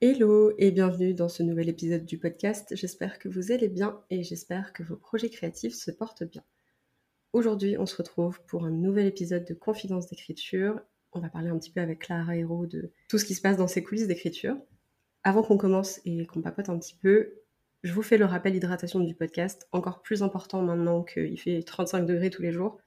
Hello et bienvenue dans ce nouvel épisode du podcast. J'espère que vous allez bien et j'espère que vos projets créatifs se portent bien. Aujourd'hui, on se retrouve pour un nouvel épisode de Confidence d'écriture. On va parler un petit peu avec Clara Hérault de tout ce qui se passe dans ces coulisses d'écriture. Avant qu'on commence et qu'on papote un petit peu, je vous fais le rappel hydratation du podcast, encore plus important maintenant qu'il fait 35 degrés tous les jours.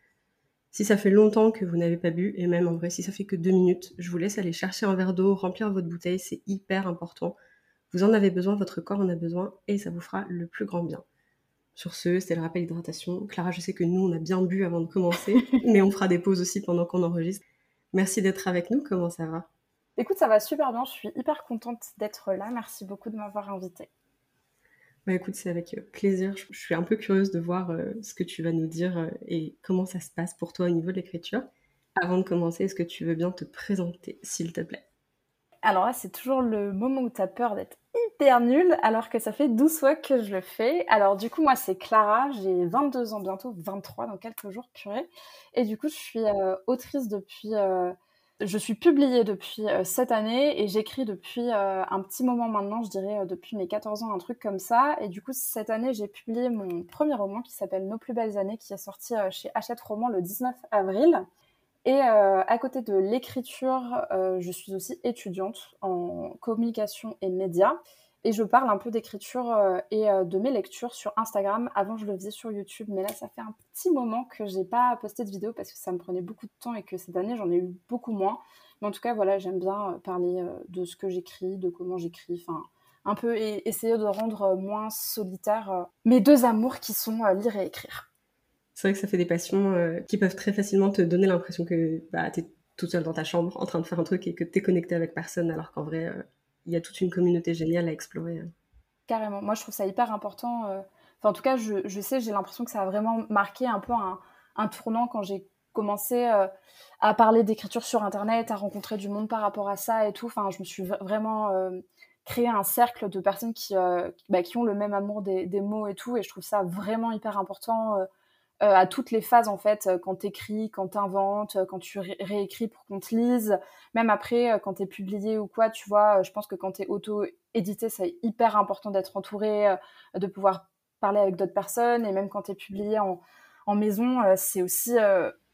Si ça fait longtemps que vous n'avez pas bu, et même en vrai, si ça fait que deux minutes, je vous laisse aller chercher un verre d'eau, remplir votre bouteille, c'est hyper important. Vous en avez besoin, votre corps en a besoin, et ça vous fera le plus grand bien. Sur ce, c'est le rappel d'hydratation. Clara, je sais que nous, on a bien bu avant de commencer, mais on fera des pauses aussi pendant qu'on enregistre. Merci d'être avec nous, comment ça va? Écoute, ça va super bien, je suis hyper contente d'être là, merci beaucoup de m'avoir invitée. Bah écoute, c'est avec euh, plaisir. Je suis un peu curieuse de voir euh, ce que tu vas nous dire euh, et comment ça se passe pour toi au niveau de l'écriture. Avant de commencer, est-ce que tu veux bien te présenter, s'il te plaît? Alors là, c'est toujours le moment où tu as peur d'être hyper nulle, alors que ça fait 12 fois que je le fais. Alors du coup, moi, c'est Clara, j'ai 22 ans bientôt, 23 dans quelques jours, purée. Et du coup, je suis autrice depuis je suis publiée depuis euh, cette année et j'écris depuis euh, un petit moment maintenant, je dirais euh, depuis mes 14 ans, un truc comme ça. Et du coup, cette année, j'ai publié mon premier roman qui s'appelle Nos plus belles années, qui est sorti chez Hachette Roman le 19 avril. Et à côté de l'écriture, je suis aussi étudiante en communication et médias. Et je parle un peu d'écriture euh, et euh, de mes lectures sur Instagram. Avant, je le faisais sur YouTube, mais là, ça fait un petit moment que j'ai pas posté de vidéo parce que ça me prenait beaucoup de temps et que cette année, j'en ai eu beaucoup moins. Mais en tout cas, voilà, j'aime bien euh, parler de ce que j'écris, de comment j'écris, enfin, un peu essayer de rendre moins solitaire mes deux amours qui sont lire et écrire. C'est vrai que ça fait des passions qui peuvent très facilement te donner l'impression que bah, tu es toute seule dans ta chambre en train de faire un truc et que tu es connecté avec personne, alors qu'en vrai, il y a toute une communauté géniale à explorer. Hein. Carrément. Moi, je trouve ça hyper important. Euh, en tout cas, je, sais, j'ai l'impression que ça a vraiment marqué un peu un, tournant quand j'ai commencé euh, à parler d'écriture sur Internet, à rencontrer du monde par rapport à ça et tout. Enfin, je me suis vraiment euh, créé un cercle de personnes qui, bah, qui ont le même amour des, mots et tout. Et je trouve ça vraiment hyper important euh, à toutes les phases en fait, euh, quand t'écris, quand t'inventes, euh, quand tu réécris pour qu'on te lise, même après quand t'es publié ou quoi, tu vois, je pense que quand t'es auto-édité, c'est hyper important d'être entouré, de pouvoir parler avec d'autres personnes, et même quand t'es publié en, en maison, c'est aussi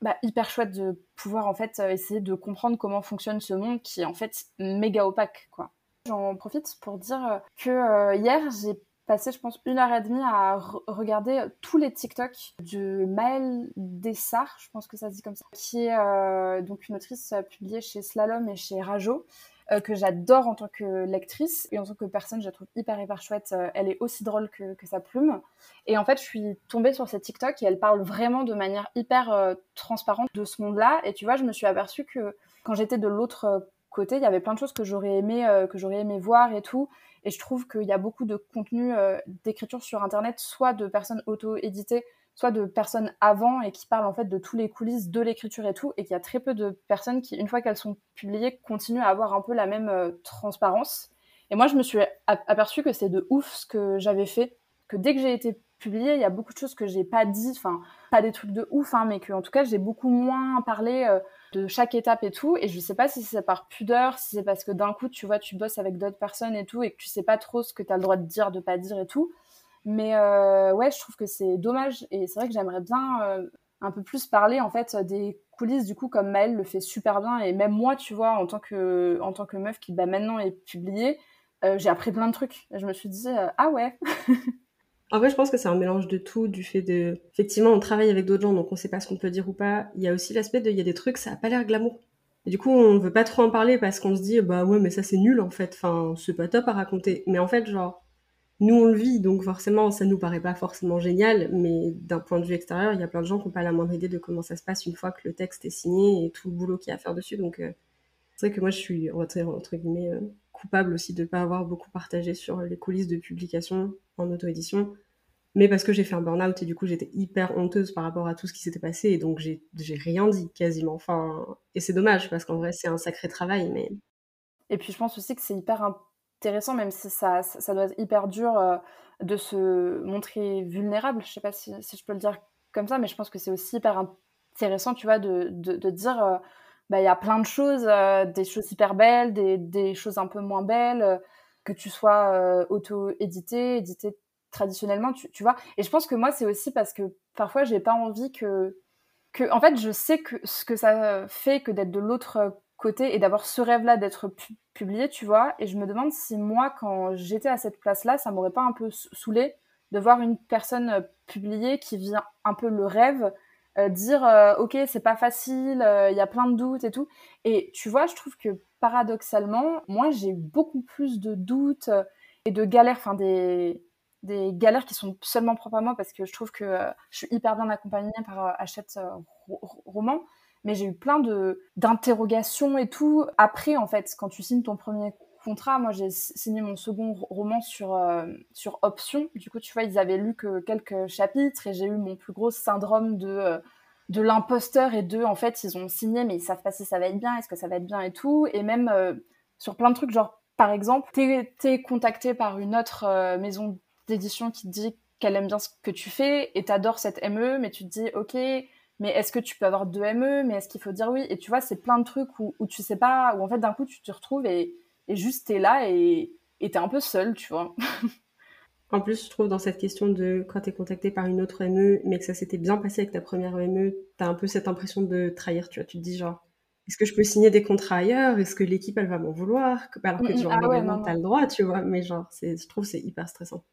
bah, hyper chouette de pouvoir en fait essayer de comprendre comment fonctionne ce monde qui est en fait méga opaque quoi. J'en profite pour dire que hier j'ai passé, je pense, une heure et demie à regarder tous les TikTok de Maëlle Dessart, je pense que ça se dit comme ça, qui est euh, donc une autrice euh, publiée chez Slalom et chez Rajo, euh, que j'adore en tant que lectrice et en tant que personne, je la trouve hyper hyper chouette. elle est aussi drôle que, que, sa plume. Et en fait, je suis tombée sur ces TikTok et elle parle vraiment de manière hyper transparente de ce monde-là. Et tu vois, je me suis aperçue que quand j'étais de l'autre côté, il y avait plein de choses que j'aurais aimé, que j'aurais aimé voir et tout. Et je trouve qu'il y a beaucoup de contenu euh, d'écriture sur Internet, soit de personnes auto-éditées, soit de personnes avant et qui parlent en fait de tous les coulisses de l'écriture et tout, et qu'il y a très peu de personnes qui, une fois qu'elles sont publiées, continuent à avoir un peu la même euh, transparence. Et moi, je me suis aperçue que c'est de ouf ce que j'avais fait, que dès que j'ai été publiée, il y a beaucoup de choses que j'ai pas dit, enfin, pas des trucs de ouf, hein, mais que en tout cas, j'ai beaucoup moins parlé. Euh, de chaque étape et tout. Et je sais pas si c'est par pudeur, si c'est parce que d'un coup, tu vois, tu bosses avec d'autres personnes et tout, et que tu sais pas trop ce que tu as le droit de dire, de pas dire et tout. Mais euh, ouais, je trouve que c'est dommage. Et c'est vrai que j'aimerais bien euh, un peu plus parler, en fait, des coulisses, du coup, comme Maëlle le fait super bien. Et même moi, tu vois, en tant que, en tant que meuf qui, bah, maintenant est publiée, euh, j'ai appris plein de trucs. Et je me suis dit, ah ouais En vrai, je pense que c'est un mélange de tout, du fait de... Effectivement, on travaille avec d'autres gens, donc on sait pas ce qu'on peut dire ou pas. Il y a aussi l'aspect de... Il y a des trucs, ça a pas l'air glamour. Et du coup, on veut pas trop en parler parce qu'on se dit, bah ouais, mais ça c'est nul en fait. Enfin, c'est pas top à raconter. Mais en fait, genre, nous on le vit, donc forcément, ça nous paraît pas forcément génial. Mais d'un point de vue extérieur, il y a plein de gens qui ont pas la moindre idée de comment ça se passe une fois que le texte est signé et tout le boulot qu'il y a à faire dessus. Donc, euh, c'est vrai que moi, je suis, entre, guillemets, euh, coupable aussi de pas avoir beaucoup partagé sur les coulisses de publication en auto-édition. mais parce que j'ai fait un burn-out et du coup j'étais hyper honteuse par rapport à tout ce qui s'était passé et donc j'ai rien dit quasiment. Enfin, et c'est dommage parce qu'en vrai c'est un sacré travail, mais. Et puis je pense aussi que c'est hyper intéressant, même si ça, ça, doit être hyper dur euh, de se montrer vulnérable. Je sais pas si, si, je peux le dire comme ça, mais je pense que c'est aussi hyper intéressant, tu vois, de, de, dire. Euh, bah, il y a plein de choses, euh, des choses hyper belles, des, des, choses un peu moins belles, que tu sois auto-édité, édité traditionnellement, tu, tu, vois. Et je pense que moi, c'est aussi parce que parfois, j'ai pas envie que, que. En fait, je sais que ce que ça fait que d'être de l'autre côté et d'avoir ce rêve-là d'être publié, tu vois. Et je me demande si moi, quand j'étais à cette place-là, ça m'aurait pas un peu saoulé de voir une personne euh, publiée qui vient un peu le rêve. Euh, dire euh, ok c'est pas facile il y a plein de doutes et tout et tu vois je trouve que paradoxalement moi j'ai beaucoup plus de doutes et de galères enfin des des galères qui sont seulement propres à moi parce que je trouve que euh, je suis hyper bien accompagnée par euh, Hachette euh, Roman. Mais j'ai eu plein de d'interrogations et tout. Après, en fait, quand tu signes ton premier contrat, moi j'ai signé mon second roman sur, sur option. Du coup, tu vois, ils avaient lu que quelques chapitres et j'ai eu mon plus gros syndrome de, de l'imposteur et de, en fait, ils ont signé mais ils savent pas si ça va être bien, est-ce que ça va être bien et tout. Et même sur plein de trucs, genre par exemple, t'es es contacté par une autre maison d'édition qui te dit qu'elle aime bien ce que tu fais et t'adores cette ME, mais tu te dis, ok, mais est-ce que tu peux avoir deux ME, mais est-ce qu'il faut dire oui? Et tu vois, c'est plein de trucs où, où, tu sais pas, où en fait d'un coup tu te retrouves et, et juste t'es là et t'es un peu seul, tu vois. en plus, je trouve dans cette question de quand t'es contacté par une autre ME, mais que ça s'était bien passé avec ta première ME, t'as un peu cette impression de trahir, tu vois. Tu te dis genre, est-ce que je peux signer des contrats ailleurs? Est-ce que l'équipe elle va m'en vouloir? Alors que genre, ah ouais, t'as le droit, tu vois. Mais genre, je trouve c'est hyper stressant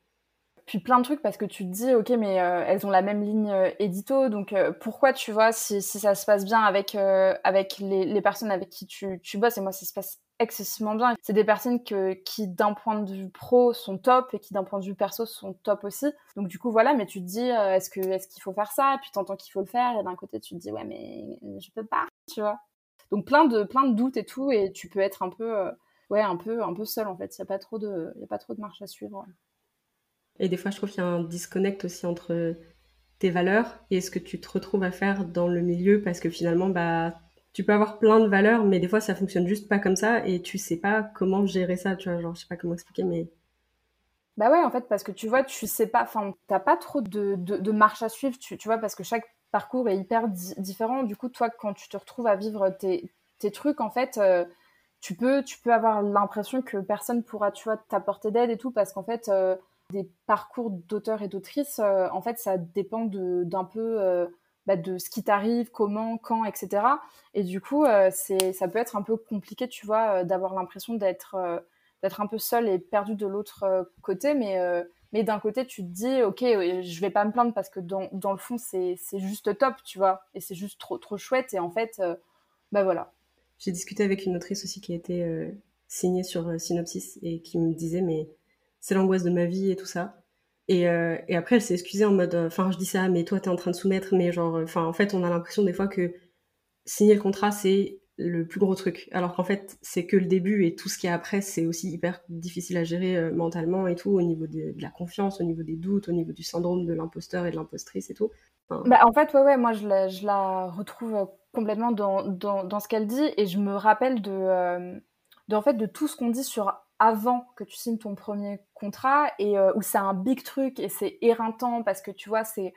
puis plein de trucs parce que tu te dis ok mais euh, elles ont la même ligne euh, édito donc euh, pourquoi tu vois si, si, ça se passe bien avec avec les, les, personnes avec qui tu, tu bosses? Et moi ça se passe excessivement bien. C'est des personnes qui d'un point de vue pro sont top et qui d'un point de vue perso sont top aussi. Donc du coup voilà mais tu te dis est-ce que est-ce qu'il faut faire ça? Puis t'entends qu'il faut le faire. Et d'un côté tu te dis ouais mais je peux pas tu vois. Donc plein de plein de doutes et tout. Et tu peux être un peu ouais un peu un peu seul en fait. Il y a pas trop de y a pas trop de marche à suivre. Et des fois, je trouve qu'il y a un disconnect aussi entre tes valeurs et ce que tu te retrouves à faire dans le milieu parce que finalement, bah, tu peux avoir plein de valeurs, mais des fois, ça fonctionne juste pas comme ça et tu sais pas comment gérer ça, tu vois. Genre, je sais pas comment expliquer, mais. Bah ouais, en fait, parce que tu vois, tu sais pas, enfin, t'as pas trop de, de, marche à suivre, tu, tu, vois, parce que chaque parcours est hyper différent. Du coup, toi, quand tu te retrouves à vivre tes, tes trucs, en fait, euh, tu, peux, tu peux avoir l'impression que personne pourra, tu vois, t'apporter d'aide et tout, parce qu'en fait, euh, des parcours d'auteurs et d'autrices, euh, en fait, ça dépend d'un peu bah, de ce qui t'arrive, comment, quand, etc. Et du coup, euh, c'est ça peut être un peu compliqué, tu vois, d'avoir l'impression d'être d'être un peu seul et perdu de l'autre côté, mais mais d'un côté, tu te dis, ok, je vais pas me plaindre parce que dans, dans le fond, c'est juste top, tu vois, et c'est juste trop, trop chouette. Et en fait, bah voilà. J'ai discuté avec une autrice aussi qui a été signée sur Synopsis et qui me disait, mais c'est l'angoisse de ma vie et tout ça. Et, euh, et après, elle s'est excusée en mode, euh, enfin, je dis ça, mais toi, t'es en train de soumettre, mais genre, euh, enfin, en fait, on a l'impression des fois que signer le contrat, c'est le plus gros truc. Alors qu'en fait, c'est que le début et tout ce qui est après, c'est aussi hyper difficile à gérer mentalement et tout, au niveau de, la confiance, au niveau des doutes, au niveau du syndrome de l'imposteur et de l'impostrice et tout. Bah, en fait, ouais, ouais, moi, je la, je la retrouve complètement dans, dans, dans ce qu'elle dit et je me rappelle de, de, en fait, de tout ce qu'on dit sur avant que tu signes ton premier contrat et euh, où c'est un big truc et c'est éreintant parce que tu vois c'est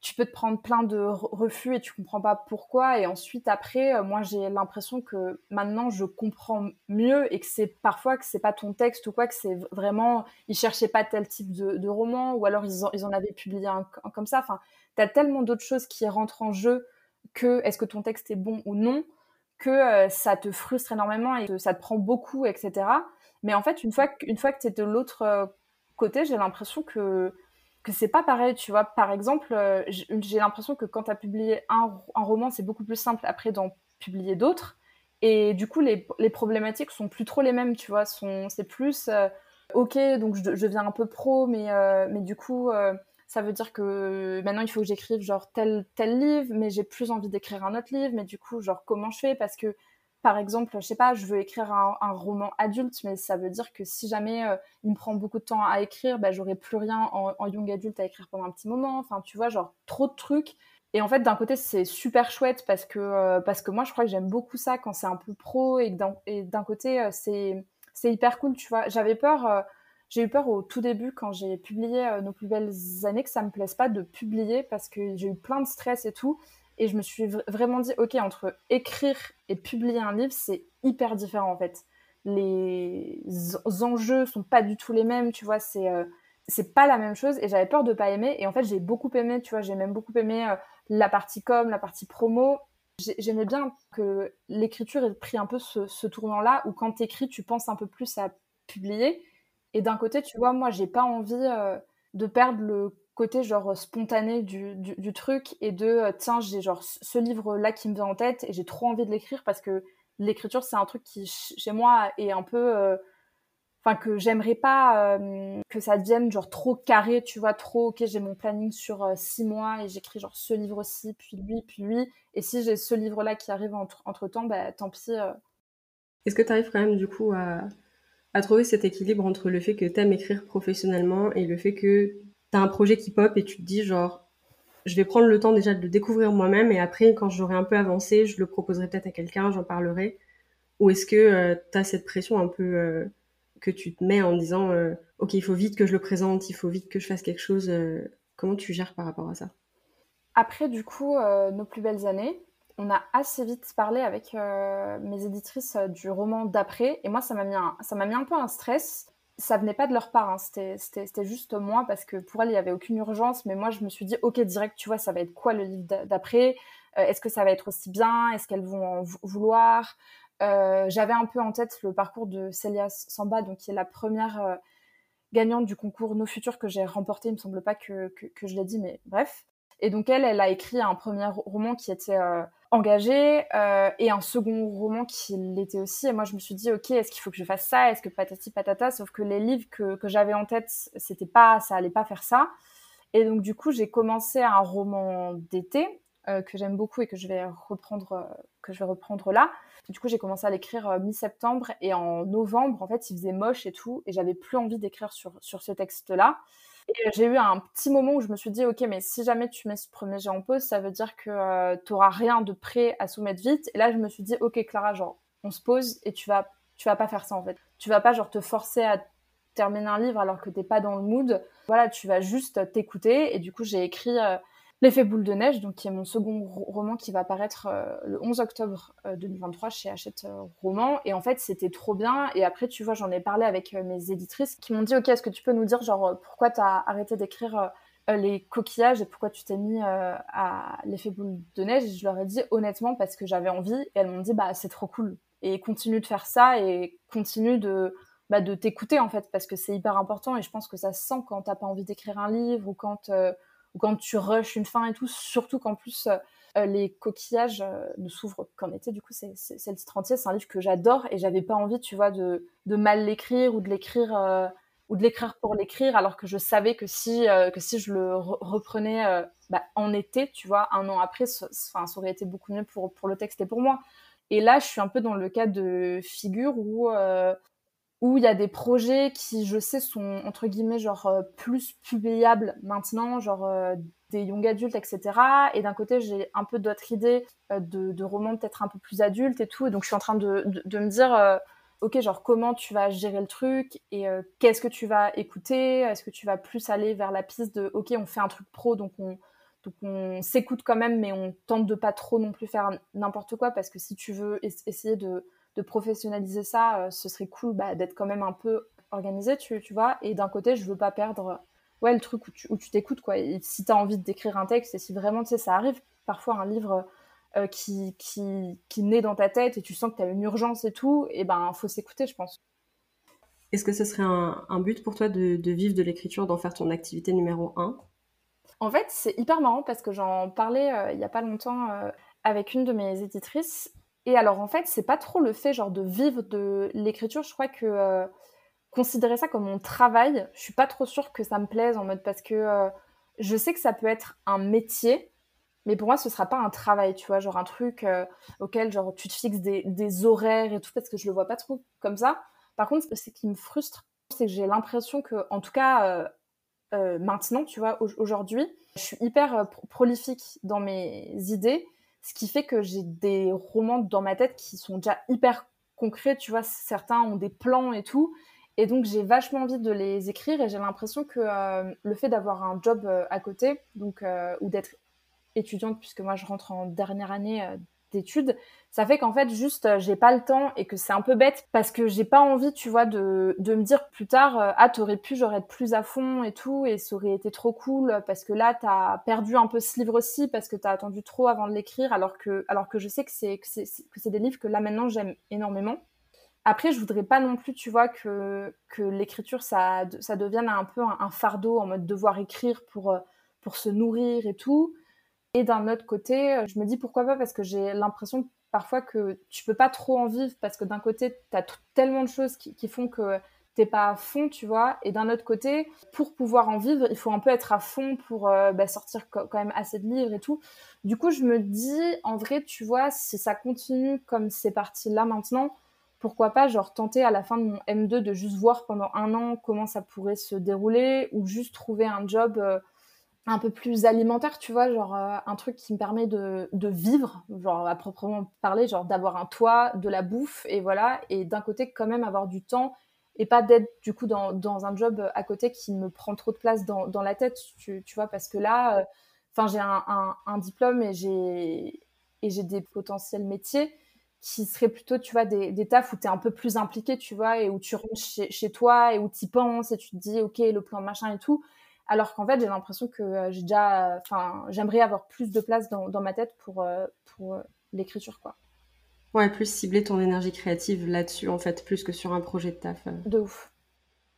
tu peux te prendre plein de refus et tu comprends pas pourquoi et ensuite après euh, moi j'ai l'impression que maintenant je comprends mieux et que c'est parfois que c'est pas ton texte ou quoi que c'est vraiment ils cherchaient pas tel type de, roman ou alors ils en, ils en avaient publié un, comme ça. Enfin tu as tellement d'autres choses qui rentrent en jeu que est-ce que ton texte est bon ou non que euh, ça te frustre énormément et que ça te prend beaucoup etc mais en fait, une fois que, fois que tu es de l'autre euh, côté, j'ai l'impression que, que c'est pas pareil, tu vois. Par exemple, euh, j'ai l'impression que quand tu as publié un, un roman, c'est beaucoup plus simple après d'en publier d'autres. Et du coup, les, les, problématiques sont plus trop les mêmes, tu vois. C'est plus, euh, ok, donc je, je, deviens un peu pro, mais, mais du coup, ça veut dire que maintenant, il faut que j'écrive genre tel, tel livre, mais j'ai plus envie d'écrire un autre livre, mais du coup, genre, comment je fais? Parce que par exemple, je sais pas, je veux écrire un, roman adulte, mais ça veut dire que si jamais euh, il me prend beaucoup de temps à écrire, bah, j'aurai plus rien en, young adulte à écrire pendant un petit moment. Enfin, tu vois, genre trop de trucs. Et en fait, d'un côté, c'est super chouette parce que, euh, parce que moi, je crois que j'aime beaucoup ça quand c'est un peu pro et d'un côté, euh, c'est hyper cool, tu vois. J'avais peur, j'ai eu peur au tout début quand j'ai publié Nos plus belles années que ça me plaise pas de publier parce que j'ai eu plein de stress et tout. Et je me suis vraiment dit, ok, entre écrire et publier un livre, c'est hyper différent en fait. Les enjeux sont pas du tout les mêmes, tu vois, c'est euh, c'est pas la même chose. Et j'avais peur de pas aimer. Et en fait, j'ai beaucoup aimé, tu vois, j'ai même beaucoup aimé euh, la partie com, la partie promo. J'aimais bien que l'écriture ait pris un peu ce, tournant-là, où quand tu écris, tu penses un peu plus à publier. Et d'un côté, tu vois, moi, j'ai pas envie euh, de perdre le côté genre spontané du, truc et de euh, tiens j'ai genre ce livre là qui me vient en tête et j'ai trop envie de l'écrire parce que l'écriture c'est un truc qui chez moi est un peu euh, enfin que j'aimerais pas euh, que ça devienne genre trop carré tu vois trop ok j'ai mon planning sur six mois et j'écris genre ce livre-ci puis lui puis lui. Et si j'ai ce livre là qui arrive entre, entre temps bah tant pis est-ce que tu arrives quand même du coup à, à trouver cet équilibre entre le fait que tu aimes écrire professionnellement et le fait que t'as un projet qui pop et tu te dis genre je vais prendre le temps déjà de le découvrir moi-même et après quand j'aurai un peu avancé je le proposerai peut-être à quelqu'un j'en parlerai. Ou est-ce que euh, tu as cette pression un peu euh, que tu te mets en disant euh, ok il faut vite que je le présente il faut vite que je fasse quelque chose comment tu gères par rapport à ça? Après du coup nos plus belles années on a assez vite parlé avec mes éditrices du roman d'après et moi ça m'a mis ça m'a mis un peu un stress ça venait pas de leur part, hein. c'était juste moi parce que pour elle il y avait aucune urgence, mais moi je me suis dit ok direct tu vois ça va être quoi le livre d'après, euh, est-ce que ça va être aussi bien, est-ce qu'elles vont en vouloir, euh, j'avais un peu en tête le parcours de Célia Samba donc qui est la première euh, gagnante du concours Nos Futurs que j'ai remporté, il me semble pas que, je l'ai dit mais bref, et donc elle, elle a écrit un premier roman qui était engagé euh, et un second roman qui l'était aussi. Et moi, je me suis dit, ok, est-ce qu'il faut que je fasse ça? Est-ce que patati patata? Sauf que les livres que, que j'avais en tête, c'était pas, ça allait pas faire ça. Et donc du coup, j'ai commencé un roman d'été euh, que j'aime beaucoup et que je vais reprendre, que je vais reprendre là. Du coup, j'ai commencé à l'écrire mi-septembre et en novembre, en fait, il faisait moche et tout, et j'avais plus envie d'écrire sur sur ce texte-là j'ai eu un petit moment où je me suis dit, ok, mais si jamais tu mets ce premier jet en pause, ça veut dire que euh, tu n'auras rien de prêt à soumettre vite. Et là, je me suis dit, ok, Clara, genre, on se pose et tu vas, tu vas pas faire ça en fait. Tu vas pas genre te forcer à terminer un livre alors que t'es pas dans le mood. Voilà, tu vas juste t'écouter. Et du coup, j'ai écrit euh, L'effet boule de neige, donc qui est mon second roman qui va paraître euh, le 11 octobre 2023 euh, chez Hachette euh, Roman. Et en fait, c'était trop bien. Et après, tu vois, j'en ai parlé avec mes éditrices qui m'ont dit, ok, est-ce que tu peux nous dire, genre, pourquoi t'as arrêté d'écrire les coquillages et pourquoi tu t'es mis à l'effet boule de neige? Et je leur ai dit honnêtement parce que j'avais envie et elles m'ont dit bah c'est trop cool et continue de faire ça et continue de bah, de t'écouter en fait parce que c'est hyper important et je pense que ça se sent quand t'as pas envie d'écrire un livre ou quand ou quand tu rushes une fin et tout, surtout qu'en plus euh, les coquillages euh, ne s'ouvrent qu'en été. Du coup, c'est le titre entier. C'est un livre que j'adore et j'avais pas envie, tu vois, de, mal l'écrire ou de l'écrire euh, ou de l'écrire pour l'écrire, alors que je savais que si que si je le reprenais bah, en été, tu vois, un an après, ça, ça aurait été beaucoup mieux pour pour le texte et pour moi. Et là, je suis un peu dans le cas de figure où où il y a des projets qui, je sais, sont entre guillemets genre euh, plus publiables maintenant, genre euh, des young adultes, etc. Et d'un côté, j'ai un peu d'autres idées euh, de, romans peut-être un peu plus adultes et tout. Et donc, je suis en train de, de, me dire, ok, genre comment tu vas gérer le truc et qu'est-ce que tu vas écouter? Est-ce que tu vas plus aller vers la piste de, ok, on fait un truc pro, donc on donc on s'écoute quand même, mais on tente de pas trop non plus faire n'importe quoi parce que si tu veux essayer de de professionnaliser ça, euh, ce serait cool bah, d'être quand même un peu organisé, tu, tu vois. Et d'un côté, je veux pas perdre ouais, le truc où tu t'écoutes, quoi. Et si tu as envie d'écrire un texte, et si vraiment, tu sais, ça arrive parfois un livre euh, qui, qui, qui naît dans ta tête et tu sens que tu as une urgence et tout, et ben, faut s'écouter, je pense. Est-ce que ce serait un, un but pour toi de, de vivre de l'écriture, d'en faire ton activité numéro un? En fait, c'est hyper marrant parce que j'en parlais euh, il y a pas longtemps avec une de mes éditrices et alors en fait, c'est pas trop le fait genre de vivre de l'écriture. Je crois que euh, considérer ça comme mon travail, je suis pas trop sûre que ça me plaise en mode parce que euh, je sais que ça peut être un métier, Mais pour moi, ce sera pas un travail, tu vois, genre un truc euh, auquel genre tu te fixes des, des, horaires et tout, parce que je le vois pas trop comme ça. Par contre, ce qui me frustre, c'est que j'ai l'impression que, en tout cas, maintenant, tu vois, aujourd'hui, je suis hyper prolifique dans mes idées, ce qui fait que j'ai des romans dans ma tête qui sont déjà hyper concrets, tu vois, certains ont des plans et tout, et donc j'ai vachement envie de les écrire et j'ai l'impression que le fait d'avoir un job à côté, donc ou d'être étudiante, puisque moi je rentre en dernière année euh, d'études, ça fait qu'en fait juste euh, j'ai pas le temps et que c'est un peu bête parce que j'ai pas envie, tu vois, de, de me dire plus tard euh, ah t'aurais pu, j'aurais être plus à fond et tout et ça aurait été trop cool parce que là t'as perdu un peu ce livre-ci parce que t'as attendu trop avant de l'écrire alors que alors que je sais que c'est que c'est des livres que là maintenant j'aime énormément. Après, je voudrais pas non plus, tu vois, que, que l'écriture, ça, ça devienne un peu un, un, fardeau en mode devoir écrire pour, pour se nourrir et tout. Et d'un autre côté, euh, je me dis pourquoi pas parce que j'ai l'impression parfois que tu peux pas trop en vivre parce que d'un côté, tu as tellement de choses qui, font que t'es pas à fond, tu vois. Et d'un autre côté, pour pouvoir en vivre, il faut un peu être à fond pour euh, bah, sortir quand même assez de livres et tout. Du coup, je me dis, en vrai, tu vois, si ça continue comme c'est parti là maintenant, pourquoi pas, genre, tenter à la fin de mon M2 de juste voir pendant un an comment ça pourrait se dérouler ou juste trouver un job. Euh, un peu plus alimentaire, tu vois, genre euh, un truc qui me permet de, de, vivre, genre à proprement parler, genre d'avoir un toit, de la bouffe, et voilà, et d'un côté quand même avoir du temps et pas d'être du coup dans, dans, un job à côté qui me prend trop de place dans, dans la tête, tu, tu, vois, parce que là, euh, enfin j'ai un, un, diplôme et j'ai et j'ai des potentiels métiers qui seraient plutôt, tu vois, des, des tafs où tu es un peu plus impliqué, tu vois, et où tu rentres chez, chez toi et où tu penses et tu te dis, ok, le plan machin et tout alors qu'en fait j'ai l'impression que euh, j'ai déjà enfin j'aimerais avoir plus de place dans, ma tête pour euh, pour euh, l'écriture quoi. Ouais plus cibler ton énergie créative là-dessus en fait plus que sur un projet de taf de ouf.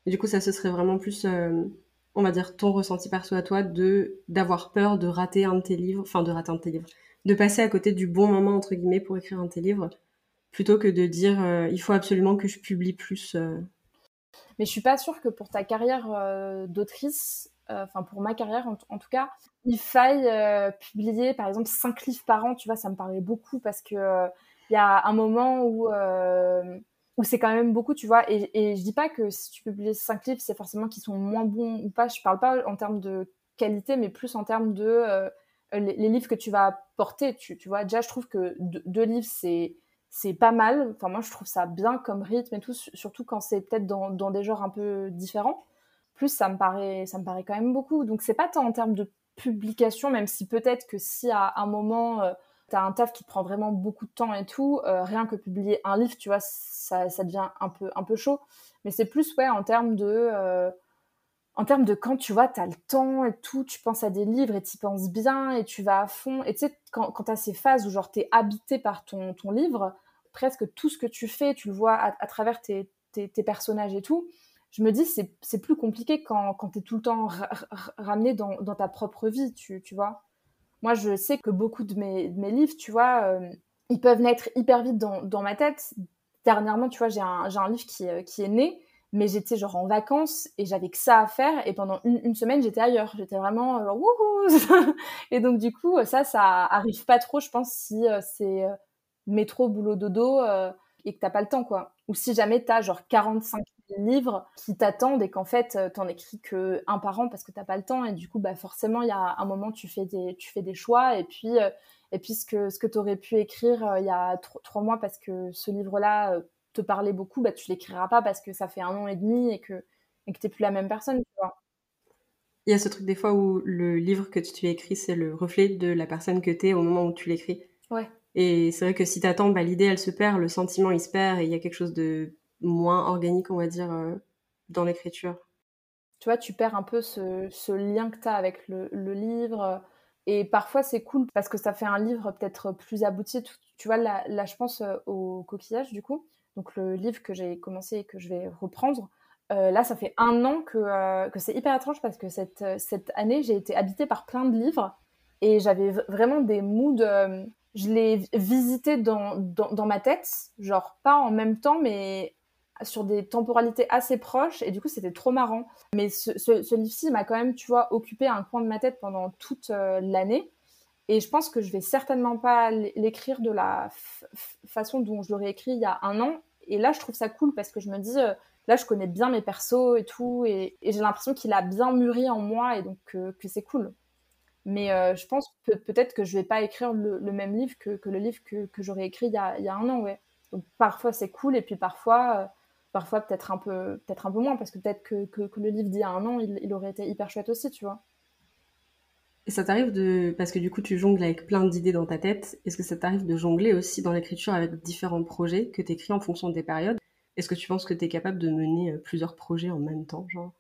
Et du coup ça ce serait vraiment plus on va dire ton ressenti perso à toi de d'avoir peur de rater un de tes livres enfin de rater un de tes livres de passer à côté du bon moment entre guillemets pour écrire un de tes livres plutôt que de dire il faut absolument que je publie plus mais je suis pas sûre que pour ta carrière d'autrice enfin pour ma carrière en, tout cas, il faille euh, publier par exemple 5 livres par an, tu vois, ça me parlait beaucoup parce que euh, il y a un moment où où c'est quand même beaucoup, tu vois. Et, je dis pas que si tu publies 5 livres, c'est forcément qu'ils sont moins bons ou pas. Je parle pas en termes de qualité, mais plus en termes de les, livres que tu vas porter. Tu, vois, déjà, je trouve que deux, livres, c'est c'est pas mal. Enfin, moi, je trouve ça bien comme rythme et tout, surtout quand c'est peut-être dans, des genres un peu différents plus ça me paraît ça me paraît quand même beaucoup. Donc c'est pas tant en termes de publication même si peut-être que si à un moment euh, tu as un taf qui prend vraiment beaucoup de temps et tout euh, rien que publier un livre tu vois ça, ça devient un peu un peu chaud. Mais c'est plus ouais en termes de euh, en termes de quand tu vois, tu as le temps et tout, tu penses à des livres et tu penses bien et tu vas à fond. Et tu sais, quand, quand tu ces phases où genre tu es habité par ton, ton livre, presque tout ce que tu fais, tu le vois à, travers tes, tes, personnages et tout je me dis c'est plus compliqué quand, quand tu es tout le temps ramené dans, dans, ta propre vie, tu, tu, vois. Moi, je sais que beaucoup de mes, mes livres, tu vois, euh, ils peuvent naître hyper vite dans, dans ma tête. Dernièrement, tu vois, j'ai un, un, livre qui, euh, qui est né, mais j'étais genre en vacances et j'avais que ça à faire. Et pendant une, semaine, j'étais ailleurs. J'étais vraiment genre wouhou Et donc, du coup, ça, ça arrive pas trop, je pense, si euh, c'est métro, boulot, dodo et que t'as pas le temps, quoi. Ou si jamais t'as genre 45 livres qui t'attendent et qu'en fait euh, t'en écris que un par an parce que t'as pas le temps et du coup bah forcément il y a un moment tu fais des tu fais des choix et puis euh, et puis ce que ce que t'aurais pu écrire euh, il y a trois mois parce que ce livre là te parlait beaucoup bah tu l'écriras pas parce que ça fait un an et demi et que et que t'es plus la même personne tu vois. Il y a ce truc des fois où le livre que tu écris c'est le reflet de la personne que t'es au moment où tu l'écris. Ouais. Et c'est vrai que si t'attends bah l'idée elle se perd le sentiment il se perd et il y a quelque chose de moins organique, on va dire, euh, dans l'écriture. Tu vois, tu perds un peu ce, lien que tu as avec le, livre. Et parfois, c'est cool parce que ça fait un livre peut-être plus abouti. Tu vois, là, je pense euh, au coquillage, du coup. Donc, le livre que j'ai commencé et que je vais reprendre. Euh, là, ça fait un an que, que c'est hyper étrange parce que cette, cette année, j'ai été habitée par plein de livres et j'avais vraiment des moods. je les visitais dans, dans, dans, ma tête, genre pas en même temps, mais sur des temporalités assez proches et du coup c'était trop marrant. Mais ce, livre-ci m'a quand même, tu vois, occupé un coin de ma tête pendant toute euh, l'année. Et je pense que je vais certainement pas l'écrire de la façon dont je l'aurais écrit il y a un an. Et là, je trouve ça cool parce que je me dis, euh, là, je connais bien mes persos et tout. Et, j'ai l'impression qu'il a bien mûri en moi et donc que c'est cool. Mais euh, je pense peut-être que je vais pas écrire le, même livre que, le livre que, j'aurais écrit il y, a, un an, ouais. Donc parfois c'est cool et puis parfois, parfois peut-être un peu, peut-être un peu moins parce que peut-être que, le livre d'il y a un an, il, aurait été hyper chouette aussi, tu vois. Et ça t'arrive de, parce que du coup tu jongles avec plein d'idées dans ta tête, est-ce que ça t'arrive de jongler aussi dans l'écriture avec différents projets que tu écris en fonction des périodes? Est-ce que tu penses que tu es capable de mener euh, plusieurs projets en même temps, genre?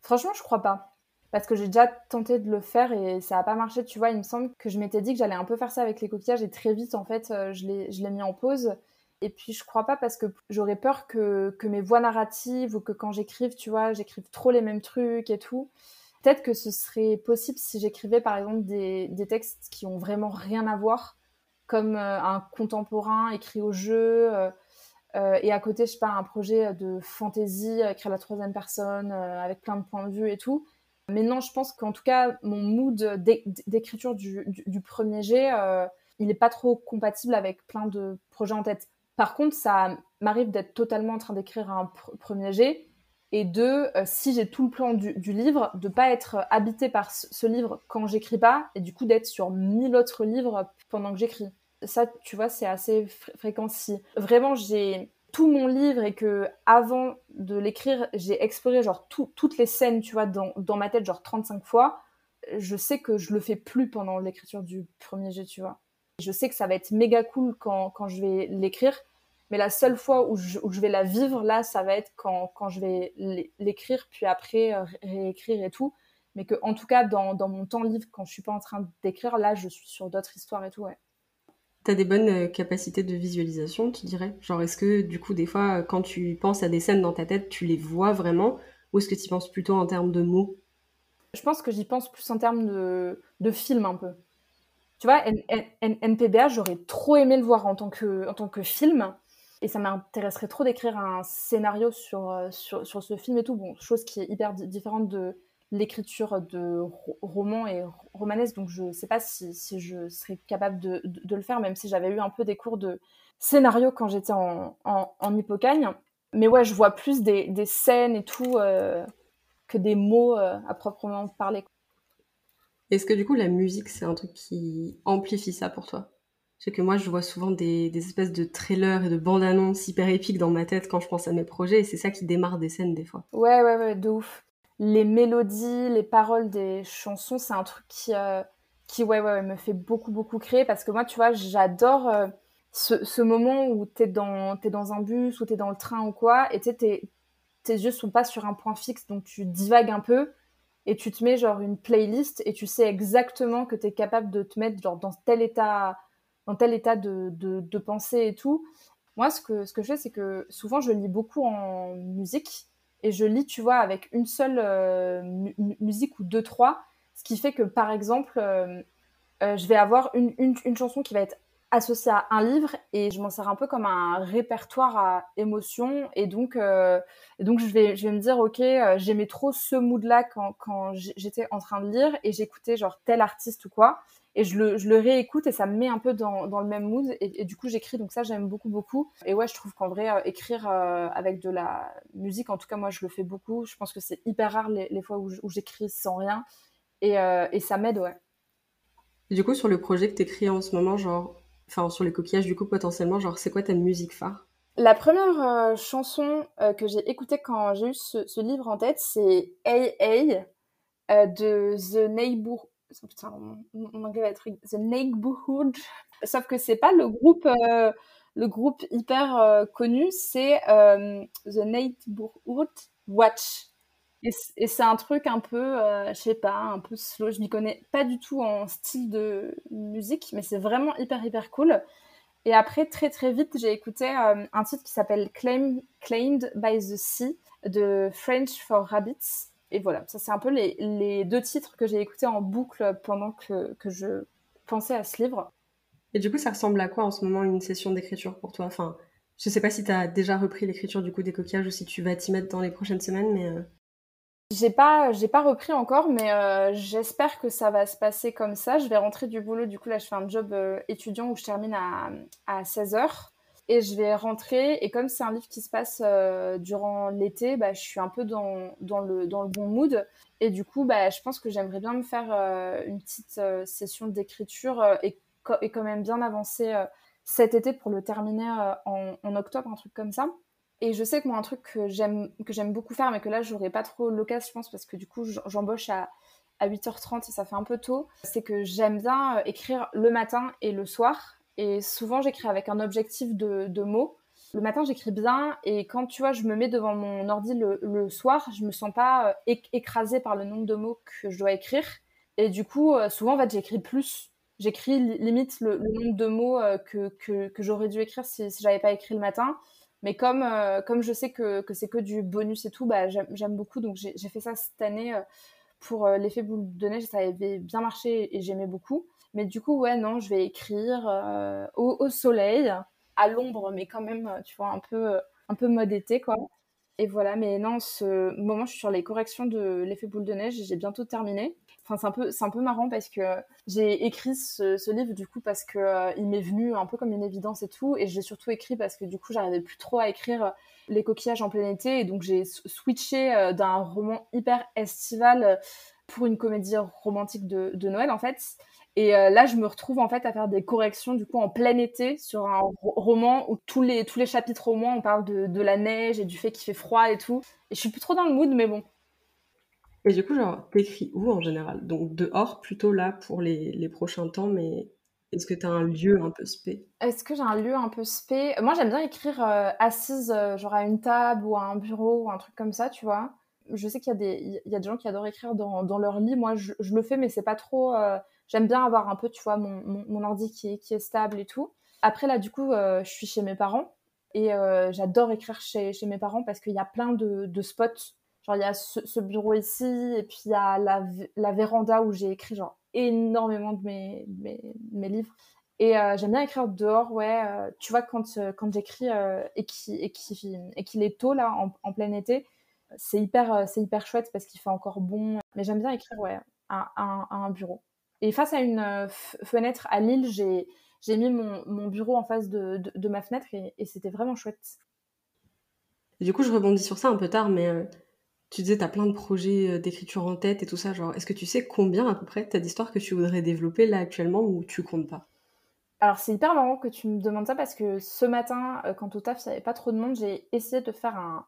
Franchement, je crois pas parce que j'ai déjà tenté de le faire et ça n'a pas marché. Tu vois, il me semble que je m'étais dit que j'allais un peu faire ça avec les coquillages et très vite, en fait, euh, je l'ai mis en pause. Et puis, je crois pas parce que j'aurais peur que, que, mes voix narratives ou que quand j'écrive, tu vois, j'écrive trop les mêmes trucs et tout. Peut-être que ce serait possible si j'écrivais, par exemple, des, des, textes qui ont vraiment rien à voir, comme euh, un contemporain écrit au jeu. Euh, et à côté, je sais pas, un projet de fantasy, écrire la troisième personne, avec plein de points de vue et tout mais non, je pense qu'en tout cas, mon mood d'écriture du, premier jet, euh, il n'est pas trop compatible avec plein de projets en tête. Par contre, ça m'arrive d'être totalement en train d'écrire un premier jet et de, euh, si j'ai tout le plan du, livre, de pas être habité par ce, livre quand j'écris pas et du coup d'être sur mille autres livres pendant que j'écris. Ça, tu vois, c'est assez fréquent. Si vraiment j'ai tout mon livre et que avant de l'écrire, j'ai exploré genre toutes les scènes, tu vois, dans, dans, ma tête, genre 35 fois, je sais que je le fais plus pendant l'écriture du premier jet, tu vois. Je sais que ça va être méga cool quand, quand je vais l'écrire, mais la seule fois où je, où je, vais la vivre, là, ça va être quand, quand je vais l'écrire, puis après euh, réécrire et tout. Mais que, en tout cas, dans, dans mon temps libre, quand je suis pas en train d'écrire, là, je suis sur d'autres histoires et tout, ouais. T'as des bonnes euh, capacités de visualisation, tu dirais? Genre, est-ce que du coup, des fois, quand tu penses à des scènes dans ta tête, tu les vois vraiment? Ou est-ce que tu penses plutôt en termes de mots? Je pense que j'y pense plus en termes de, de film un peu. Tu vois, NPBA, j'aurais trop aimé le voir en tant que, en tant que film. Et ça m'intéresserait trop d'écrire un scénario sur, euh, sur, sur, ce film et tout. Bon, chose qui est hyper différente de, l'écriture de romans et romanesques, donc je ne sais pas si, je serais capable de, le faire, même si j'avais eu un peu des cours de scénario quand j'étais en, en, hippocagne. Mais ouais, je vois plus des, scènes et tout euh, que des mots euh, à proprement parler. Est-ce que du coup la musique c'est un truc qui amplifie ça pour toi? C'est que moi je vois souvent des, espèces de trailers et de bandes annonces hyper épiques dans ma tête quand je pense à mes projets et c'est ça qui démarre des scènes des fois. Ouais, ouais, ouais, de ouf les mélodies, les paroles des chansons, c'est un truc qui, euh, qui ouais, ouais, me fait beaucoup, beaucoup créer parce que moi, tu vois, j'adore euh, ce, moment où t'es dans, es dans un bus ou t'es dans le train ou quoi et tes, tes yeux sont pas sur un point fixe, donc tu divagues un peu et tu te mets genre une playlist et tu sais exactement que tu es capable de te mettre genre dans tel état, dans tel état de, de, de pensée et tout. Moi, ce que, ce que je fais, c'est que souvent, je lis beaucoup en musique et je lis, tu vois, avec une seule euh, musique ou deux, trois, ce qui fait que, par exemple, euh, euh, je vais avoir une, une, une, chanson qui va être associée à un livre et je m'en sers un peu comme un répertoire à émotions et donc, et donc je, vais, je vais me dire, ok, j'aimais trop ce mood-là quand, quand j'étais en train de lire et j'écoutais genre tel artiste ou quoi et je le, je le, réécoute et ça me met un peu dans, dans le même mood et, du coup j'écris donc ça j'aime beaucoup beaucoup. Et ouais je trouve qu'en vrai euh, écrire euh, avec de la musique en tout cas moi je le fais beaucoup. Je pense que c'est hyper rare les, fois où j'écris sans rien et, euh, et ça m'aide ouais. Du coup sur le projet que tu écris en ce moment genre enfin sur les coquillages du coup potentiellement genre c'est quoi ta musique phare? La première chanson que j'ai écoutée quand j'ai eu ce, livre en tête c'est AA de The Neighbor putain, mon, anglais va être The Neighborhood. Sauf que c'est pas le groupe, euh, le groupe hyper euh, connu, c'est euh, The Neighborhood Watch. Et, c'est un truc un peu, je sais pas, un peu slow. Je m'y connais pas du tout en style de musique, mais c'est vraiment hyper hyper cool. Et après, très très vite, j'ai écouté un titre qui s'appelle Claim, Claimed by the Sea de French for Rabbits et voilà, ça c'est un peu les, deux titres que j'ai écoutés en boucle pendant que, que, je pensais à ce livre. Et du coup, ça ressemble à quoi en ce moment une session d'écriture pour toi? Enfin, je sais pas si tu as déjà repris l'écriture du coup des coquillages ou si tu vas t'y mettre dans les prochaines semaines, mais. Euh, J'ai pas, j'ai pas repris encore, mais euh, j'espère que ça va se passer comme ça. Je vais rentrer du boulot, du coup là je fais un job euh, étudiant où je termine à, à 16h. Et je vais rentrer, et comme c'est un livre qui se passe euh, durant l'été, bah, je suis un peu dans, dans, le, dans le bon mood. Et du coup, bah, je pense que j'aimerais bien me faire une petite session d'écriture et, et, quand même bien avancer cet été pour le terminer en, en octobre, un truc comme ça. Et je sais que moi, un truc que j'aime, que j'aime beaucoup faire, mais que là, j'aurais pas trop l'occasion, je pense, parce que du coup, j'embauche à, à 8h30 et ça fait un peu tôt, c'est que j'aime bien euh, écrire le matin et le soir. Et souvent, j'écris avec un objectif de, de mots. Le matin, j'écris bien, et quand tu vois, je me mets devant mon ordi le, le soir, je me sens pas euh, écrasée par le nombre de mots que je dois écrire. Et du coup, euh, souvent, en fait, j'écris plus. J'écris limite le, nombre de mots que, que, j'aurais dû écrire si, si j'avais pas écrit le matin. Mais comme, euh, comme je sais que, que c'est que du bonus et tout, bah, j'aime beaucoup. Donc j'ai fait ça cette année euh, pour euh, l'effet boule de neige. Ça avait bien marché et j'aimais beaucoup. Mais du coup, ouais, non, je vais écrire au, soleil, à l'ombre, mais quand même, tu vois, un peu, un peu mode été, quoi. Et voilà, mais non, ce moment, je suis sur les corrections de l'effet boule de neige et j'ai bientôt terminé. Enfin, c'est un peu, c'est un peu marrant parce que j'ai écrit ce, livre du coup parce que euh, il m'est venu un peu comme une évidence et tout, et je l'ai surtout écrit parce que du coup, j'arrivais plus trop à écrire euh, les coquillages en plein été, et donc j'ai switché euh, d'un roman hyper estival pour une comédie romantique de, de Noël en fait. Et là, je me retrouve en fait à faire des corrections du coup en plein été sur un roman où tous les tous les chapitres au moins on parle de, de la neige et du fait qu'il fait froid et tout. Et je suis plus trop dans le mood, mais bon, et du coup, genre, t'écris où en général? Donc dehors, plutôt là pour les, prochains temps, mais est-ce que tu as un lieu un peu spé? Est-ce que j'ai un lieu un peu spé? Moi, j'aime bien écrire euh, assise, euh, genre à une table ou à un bureau ou un truc comme ça, tu vois. Je sais qu'il y, a des, y a des gens qui adorent écrire dans, leur lit. Moi, je, le fais, mais c'est pas trop. Euh, j'aime bien avoir un peu, tu vois, mon, ordi qui est, qui est stable et tout. Après, là, du coup, je suis chez mes parents et j'adore écrire chez, chez mes parents parce qu'il y a plein de spots Genre, il y a ce, bureau ici, et puis il y a la, la véranda où j'ai écrit genre énormément de mes, mes, livres. Et euh, j'aime bien écrire dehors, ouais. Euh, tu vois, quand, euh, quand j'écris et qu'il et qui, et est tôt, là, en, plein été, c'est hyper, hyper chouette parce qu'il fait encore bon. Mais j'aime bien écrire, ouais, à, un bureau. Et face à une fenêtre à Lille, j'ai, mis mon, mon, bureau en face de, de, de ma fenêtre et, et c'était vraiment chouette. du coup, je rebondis sur ça un peu tard, mais tu disais, tu as plein de projets euh, d'écriture en tête et tout ça. Genre, est-ce que tu sais combien à peu près t'as d'histoires que tu voudrais développer là actuellement ou tu comptes pas? Alors, c'est hyper marrant que tu me demandes ça parce que ce matin, euh, quand au taf, il n'y avait pas trop de monde, j'ai essayé de faire un,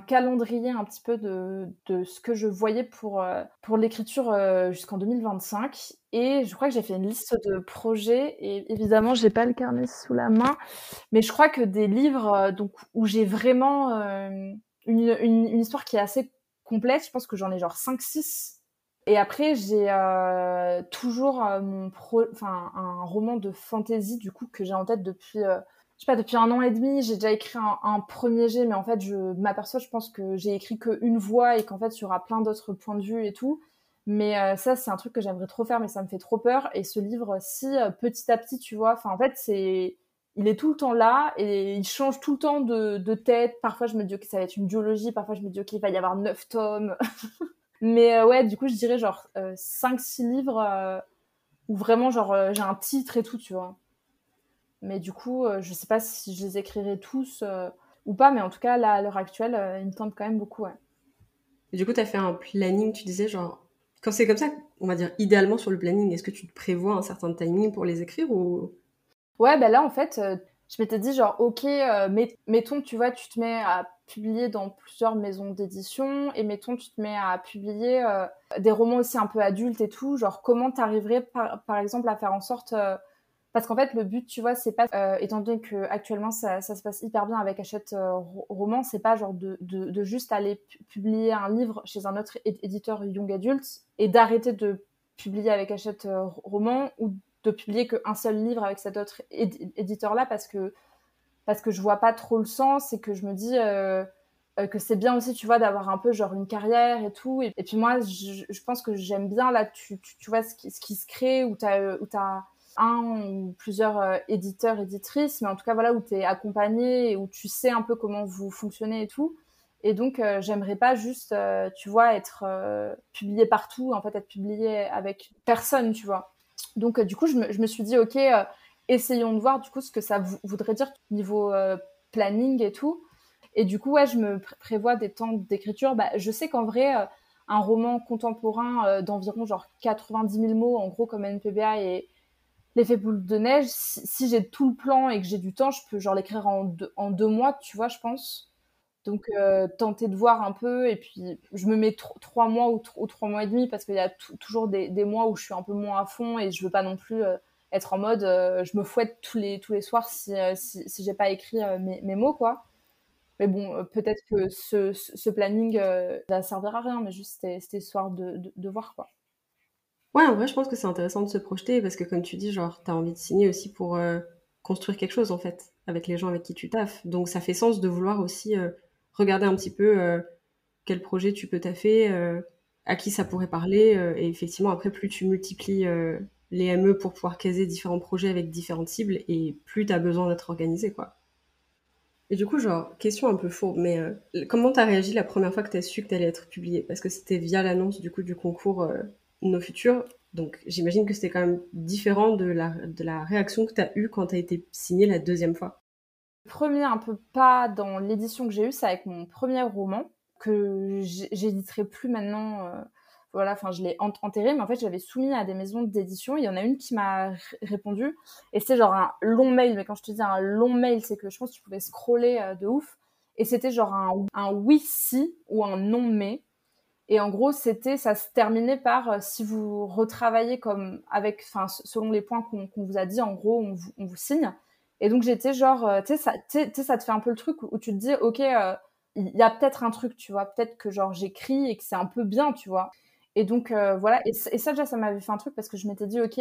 calendrier un petit peu de, ce que je voyais pour, euh, l'écriture jusqu'en 2025. Et je crois que j'ai fait une liste de projets. Et évidemment, j'ai pas le carnet sous la main. Mais je crois que des livres donc, où j'ai vraiment une, une, histoire qui est assez complète. Je pense que j'en ai genre 5-6. Et après, j'ai euh, toujours euh, mon pro... enfin, un roman de fantasy, du coup, que j'ai en tête depuis, euh, je sais pas, depuis un an et demi. J'ai déjà écrit un, premier jet, mais en fait, je m'aperçois, je pense que j'ai écrit qu'une voix et qu'en fait, il y aura plein d'autres points de vue et tout. Mais ça, c'est un truc que j'aimerais trop faire, mais ça me fait trop peur. Et ce livre, si petit à petit, tu vois, en fait, c'est il est tout le temps là et il change tout le temps de, tête. Parfois, je me dis que ça va être une duologie. Parfois, je me dis qu'il va y avoir neuf tomes. Mais euh, ouais, du coup, je dirais genre euh, 5-6 livres euh, où vraiment, genre, euh, j'ai un titre et tout, tu vois. Mais du coup, je sais pas si je les écrirai tous ou pas, mais en tout cas, là, à l'heure actuelle, il me tente quand même beaucoup, du coup, tu as fait un planning, tu disais, genre, quand c'est comme ça, on va dire idéalement sur le planning, est-ce que tu te prévois un certain timing pour les écrire ou Ouais, ben là, en fait, euh, je m'étais dit, genre, ok, euh, mettons, tu vois, tu te mets à publier dans plusieurs maisons d'édition, et mettons, tu te mets à publier euh, des romans aussi un peu adultes et tout, genre, comment t'arriverais, par, par exemple, à faire en sorte... parce qu'en fait, le but, tu vois, c'est pas, étant donné que actuellement ça, ça, se passe hyper bien avec Hachette Roman, c'est pas genre de, de, de, juste aller publier un livre chez un autre éditeur young adult et d'arrêter de publier avec Hachette Roman ou de publier qu'un seul livre avec cet autre éditeur-là parce que, parce que je vois pas trop le sens et que je me dis euh, euh, que c'est bien aussi, tu vois, d'avoir un peu genre une carrière et tout. Et, puis moi, je, pense que j'aime bien là, tu, tu, vois, ce qui, ce qui se crée, où tu as, euh, un ou plusieurs éditeurs, éditrices, mais en tout cas, voilà, où tu es accompagné et où tu sais un peu comment vous fonctionnez et tout. Et donc, j'aimerais pas juste, tu vois, être publié partout, en fait, être publié avec personne, tu vois. Donc, du coup, je me, suis dit, OK, essayons de voir, du coup, ce que ça voudrait dire niveau planning et tout. Et du coup, ouais, je me prévois des temps d'écriture. Bah, je sais qu'en vrai, un roman contemporain d'environ genre 90 000 mots, en gros, comme NPBA et l'effet boule de neige, si, j'ai tout le plan et que j'ai du temps, je peux genre l'écrire en, en deux mois, tu vois, je pense. Donc, euh, tenter de voir un peu. Et puis, je me mets trois mois ou, trois mois et demi parce qu'il y a toujours des, mois où je suis un peu moins à fond et je veux pas non plus euh, être en mode euh, je me fouette tous les, tous les soirs si, si, si j'ai pas écrit mes, mots, quoi. Mais bon, peut-être que ce, planning va servir à rien, mais juste c'était histoire de, de, de, voir, quoi. Ouais, en vrai, je pense que c'est intéressant de se projeter parce que, comme tu dis, genre, t'as envie de signer aussi pour construire quelque chose, en fait, avec les gens avec qui tu taffes. Donc, ça fait sens de vouloir aussi regarder un petit peu euh, quel projet tu peux taffer, euh, à qui ça pourrait parler. Euh, et effectivement, après, plus tu multiplies les ME pour pouvoir caser différents projets avec différentes cibles, et plus tu as besoin d'être organisé, quoi. Et du coup, genre, question un peu fourbe, mais comment t'as réagi la première fois que t'as su que t'allais être publié? Parce que c'était via l'annonce du coup du concours Nos Futurs, donc j'imagine que c'était quand même différent de la, de la réaction que t'as eue quand t'as été signé la deuxième fois premier un peu pas dans l'édition que j'ai eue, c'est avec mon premier roman que j'éditerai plus maintenant. Euh, voilà, enfin, je l'ai enterré, mais en fait, j'avais soumis à des maisons d'édition. Il y en a une qui m'a répondu, et c'était genre un long mail. Mais quand je te dis un long mail, c'est que je pense que tu pouvais scroller euh, de ouf. Et c'était genre un, oui si ou un non mais. Et en gros, c'était, ça se terminait par euh, si vous retravaillez comme avec, enfin, selon les points qu'on vous a dit, en gros, on vous signe. Et donc j'étais genre, euh, tu sais, ça, ça te fait un peu le truc où tu te dis, ok, euh, il y a peut-être un truc, tu vois, peut-être que genre j'écris et que c'est un peu bien, tu vois. Et donc euh, voilà, et, ça déjà, ça m'avait fait un truc parce que je m'étais dit, ok,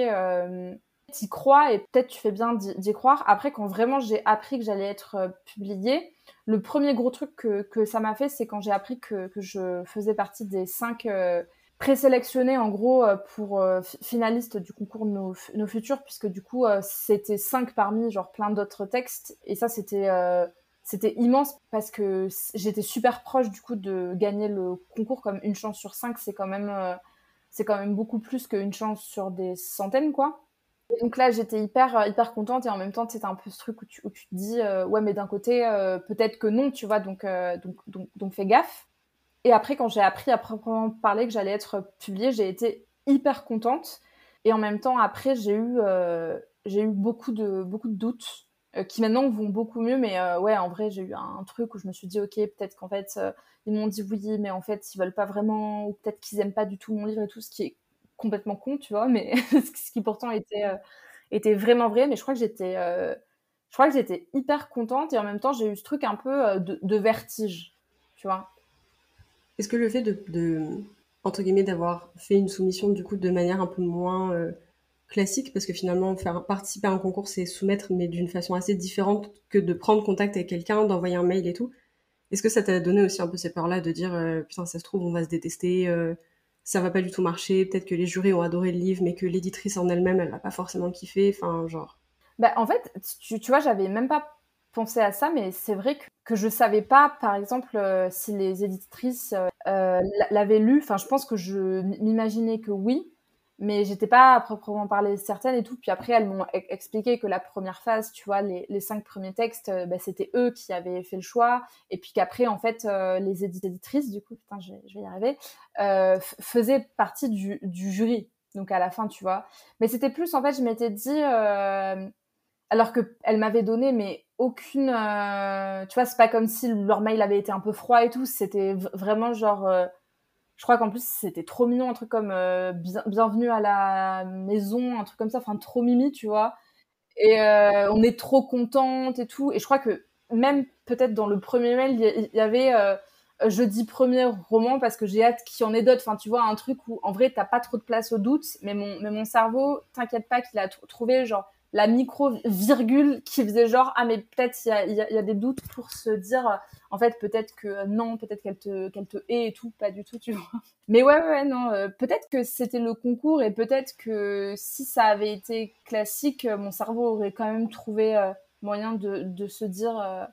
t'y crois et peut-être tu fais bien d'y croire. Après, quand vraiment j'ai appris que j'allais être publiée, le premier gros truc que, que ça m'a fait, c'est quand j'ai appris que, que, je faisais partie des cinq présélectionné en gros euh, pour euh, finaliste du concours nos, nos, futurs puisque du coup euh, c'était cinq parmi genre plein d'autres textes. Et ça c'était c'était immense parce que j'étais super proche du coup de gagner le concours. Comme une chance sur cinq c'est quand même c'est quand même beaucoup plus qu'une chance sur des centaines quoi. Donc là j'étais hyper hyper contente. Et en même temps c'était un peu ce truc où tu, où tu te dis ouais mais d'un côté peut-être que non tu vois. Donc donc, donc donc fais gaffe et après, quand j'ai appris à proprement parler que j'allais être publiée, j'ai été hyper contente. Et en même temps, après, j'ai eu, euh, eu beaucoup de, beaucoup de doutes euh, qui maintenant vont beaucoup mieux. Mais euh, ouais, en vrai, j'ai eu un, truc où je me suis dit, ok, peut-être qu'en fait, ils m'ont dit oui, mais en fait, ils veulent pas vraiment, ou peut-être qu'ils aiment pas du tout mon livre et tout, ce qui est complètement con, tu vois, mais ce qui pourtant était, était vraiment vrai. Mais je crois que j'étais, je hyper contente et en même temps, j'ai eu ce truc un peu de vertige, tu vois. Est-ce que le fait de, entre guillemets, d'avoir fait une soumission du coup de manière un peu moins euh, classique, parce que finalement faire participer à un concours c'est soumettre, mais d'une façon assez différente que de prendre contact avec quelqu'un, d'envoyer un mail et tout. Est-ce que ça t'a donné aussi un peu ces peurs-là de dire euh, putain ça se trouve on va se détester, euh, ça va pas du tout marcher, peut-être que les jurés ont adoré le livre, mais que l'éditrice en elle-même elle va pas forcément kiffé, enfin genre. Bah en fait tu vois j'avais même pas pensé à ça, mais c'est vrai que, que je savais pas, par exemple, euh, si les éditrices euh, euh, l'avaient lu. Enfin, je pense que je m'imaginais que oui, mais j'étais pas à proprement parler certaine et tout. Puis après, elles m'ont e-, expliqué que la première phase, tu vois, les, les cinq premiers textes, bah, c'était eux qui avaient fait le choix, et puis qu'après, en fait, les éditrices, du coup, putain, je, vais y arriver, faisaient partie du, du, jury. Donc à la fin, tu vois. Mais c'était plus, en fait, je m'étais dit alors que elle m'avait donné mais aucune euh, tu vois c'est pas comme si leur mail avait été un peu froid et tout. C'était vraiment genre euh, je crois qu'en plus c'était trop mignon un truc comme euh, bienvenue à la maison un truc comme ça. Enfin trop mimi tu vois. Et on est trop contente et tout. Et je crois que même peut-être dans le premier mail il y, avait je dis premier roman parce que j'ai hâte qu'il y en ait d'autres. Enfin tu vois un truc où en vrai t'as pas trop de place au doute mais mon mais mon cerveau t'inquiète pas qu'il a trouvé genre la micro-virgule qui faisait genre ah mais peut-être il y a, des doutes pour se dire en fait peut-être que non peut-être qu'elle te qu'elle te hait et tout pas du tout tu vois mais ouais ouais non euh, peut-être que c'était le concours et peut-être que si ça avait été classique mon cerveau aurait quand même trouvé euh, moyen de, de, se dire euh,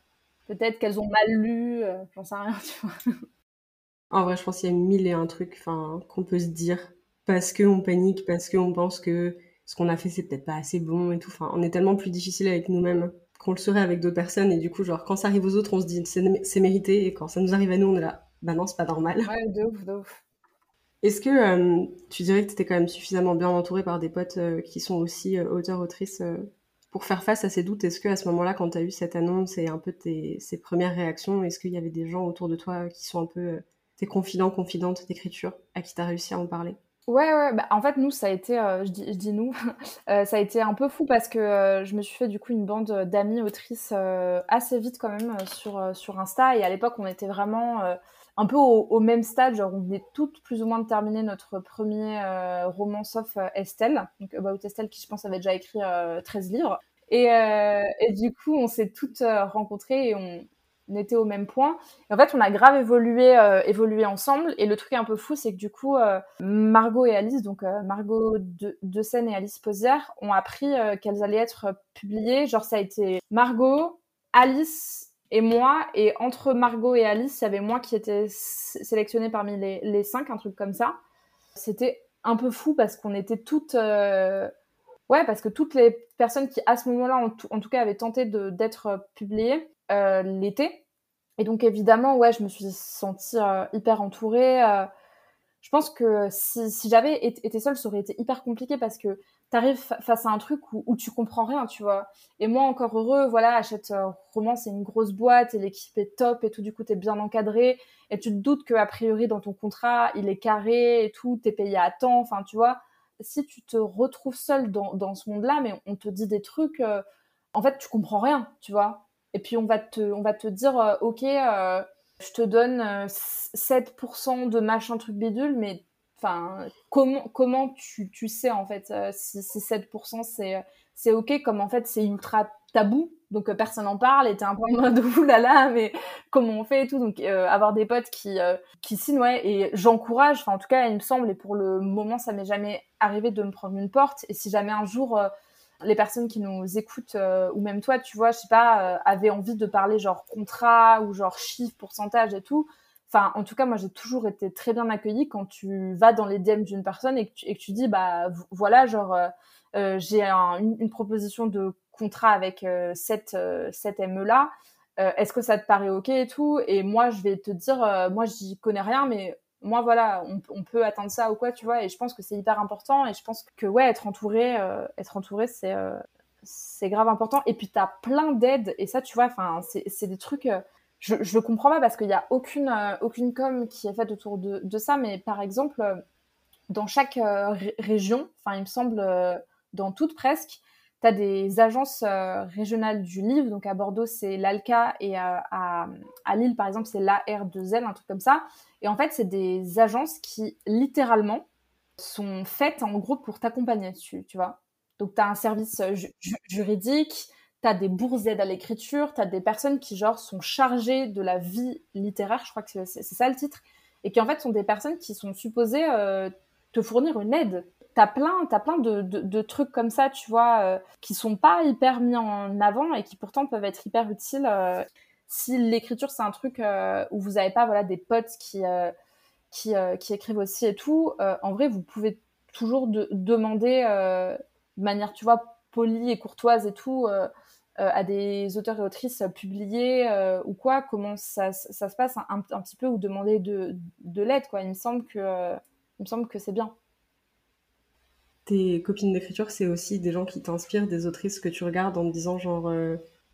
Peut-être qu'elles ont mal lu, j'en sais rien, tu vois. En vrai, je pense qu'il y a mille et un trucs qu'on peut se dire parce qu'on panique, parce qu'on pense que ce qu'on a fait, c'est peut-être pas assez bon et tout. Enfin, on est tellement plus difficile avec nous-mêmes qu'on le serait avec d'autres personnes. Et du coup, genre, quand ça arrive aux autres, on se dit c'est mérité. Et quand ça nous arrive à nous, on est là, bah non, c'est pas normal. Ouais, de ouf, de ouf. Est-ce que euh, tu dirais que tu étais quand même suffisamment bien entouré par des potes euh, qui sont aussi euh, auteurs-autrices pour faire face à ces doutes? Est-ce que à ce moment-là, quand tu as eu cette annonce et un peu tes, ces premières réactions, est-ce qu'il y avait des gens autour de toi qui sont un peu tes confidents, confidentes d'écriture, à qui tu as réussi à en parler? Ouais, ouais, bah, en fait, nous, ça a été, je, dis, je, dis, nous, ça a été un peu fou parce que je me suis fait du coup une bande d'amis autrices assez vite quand même sur, sur Insta. Et à l'époque, on était vraiment un peu au, même stade, genre on venait toutes plus ou moins de terminer notre premier euh, roman sauf euh, Estelle, donc About Estelle qui je pense avait déjà écrit 13 euh, livres. Et, et, du coup on s'est toutes rencontrées et on, était au même point. En fait on a grave évolué, évolué ensemble et le truc un peu fou c'est que du coup Margot et Alice, donc Margot de, Seine et Alice Posière ont appris qu'elles allaient être publiées. Genre ça a été Margot, Alice et moi, et entre Margot et Alice, il y avait moi qui étais sélectionnée parmi les, les cinq, un truc comme ça. C'était un peu fou parce qu'on était toutes. Euh, ouais, parce que toutes les personnes qui, à ce moment-là, en, tout cas, avaient tenté d'être publiées, euh, l'étaient. Et donc, évidemment, ouais, je me suis sentie euh, hyper entourée. Euh, je pense que si, si j'avais été seule, ça aurait été hyper compliqué parce que t'arrives face à un truc où, où, tu comprends rien, tu vois. Et moi, encore heureux, voilà, achète roman, c'est une grosse boîte et l'équipe est top et tout, du coup, t'es bien encadré et tu te doutes que a priori dans ton contrat, il est carré et tout, t'es payé à temps, enfin, tu vois. Si tu te retrouves seul dans, dans ce monde-là, mais on te dit des trucs, en fait, tu comprends rien, tu vois. Et puis on va te, on va te dire, euh, ok, euh, je te donne 7% de machin truc bidule, mais Enfin, comment, comment tu, tu sais en fait euh, si, si 7% c'est, c'est ok, comme en fait c'est ultra tabou, donc euh, personne n'en parle et t'es un peu en mode oulala, mais comment on fait et tout. Donc euh, avoir des potes qui, qui signent, ouais, et j'encourage, enfin en tout cas il me semble, et pour le moment ça m'est jamais arrivé de me prendre une porte, et si jamais un jour les personnes qui nous écoutent, ou même toi, tu vois, je sais pas, avaient envie de parler genre contrat ou genre chiffre, pourcentage et tout, Enfin, en tout cas, moi, j'ai toujours été très bien accueillie quand tu vas dans les DM d'une personne et que tu, dis, bah voilà, genre, euh, euh j'ai un, une, proposition de contrat avec euh, cette, euh, cette ME-là. Euh, est-ce que ça te paraît OK et tout? Et moi, je vais te dire, moi, j'y connais rien, mais moi, voilà, on, peut atteindre ça ou quoi, tu vois. Et je pense que c'est hyper important. Et je pense que, ouais, être entouré, être entouré, c'est c'est grave important. Et puis, tu as plein d'aides. Et ça, tu vois, enfin, c'est des trucs je, je le comprends pas parce qu'il n'y a aucune, euh, aucune com qui est faite autour de, de ça, mais par exemple, euh, dans chaque euh, région, enfin, il me semble, dans toutes presque, tu as des agences régionales du livre. Donc à Bordeaux, c'est l'ALCA et à, à, Lille, par exemple, c'est l'AR2L, un truc comme ça. Et en fait, c'est des agences qui, littéralement, sont faites en gros pour t'accompagner dessus, tu vois. Donc tu as un service juridique, tu as des bourses d'aide à l'écriture, tu as des personnes qui, genre, sont chargées de la vie littéraire, je crois que c'est ça le titre, et qui, en fait, sont des personnes qui sont supposées euh, te fournir une aide. T'as plein, as plein de, trucs comme ça, tu vois, euh, qui sont pas hyper mis en avant et qui pourtant peuvent être hyper utiles. Euh, si l'écriture, c'est un truc euh, où vous avez pas, voilà, des potes qui, qui, qui, écrivent aussi et tout, en vrai, vous pouvez toujours de, demander de manière, tu vois, polie et courtoise et tout, euh, à des auteurs et autrices publiés euh, ou quoi Comment ça, ça se passe un, un, petit peu ou demander de, de l'aide quoi Il me semble que, euh, il me semble que c'est bien. Tes copines d'écriture, c'est aussi des gens qui t'inspirent, des autrices que tu regardes en te disant genre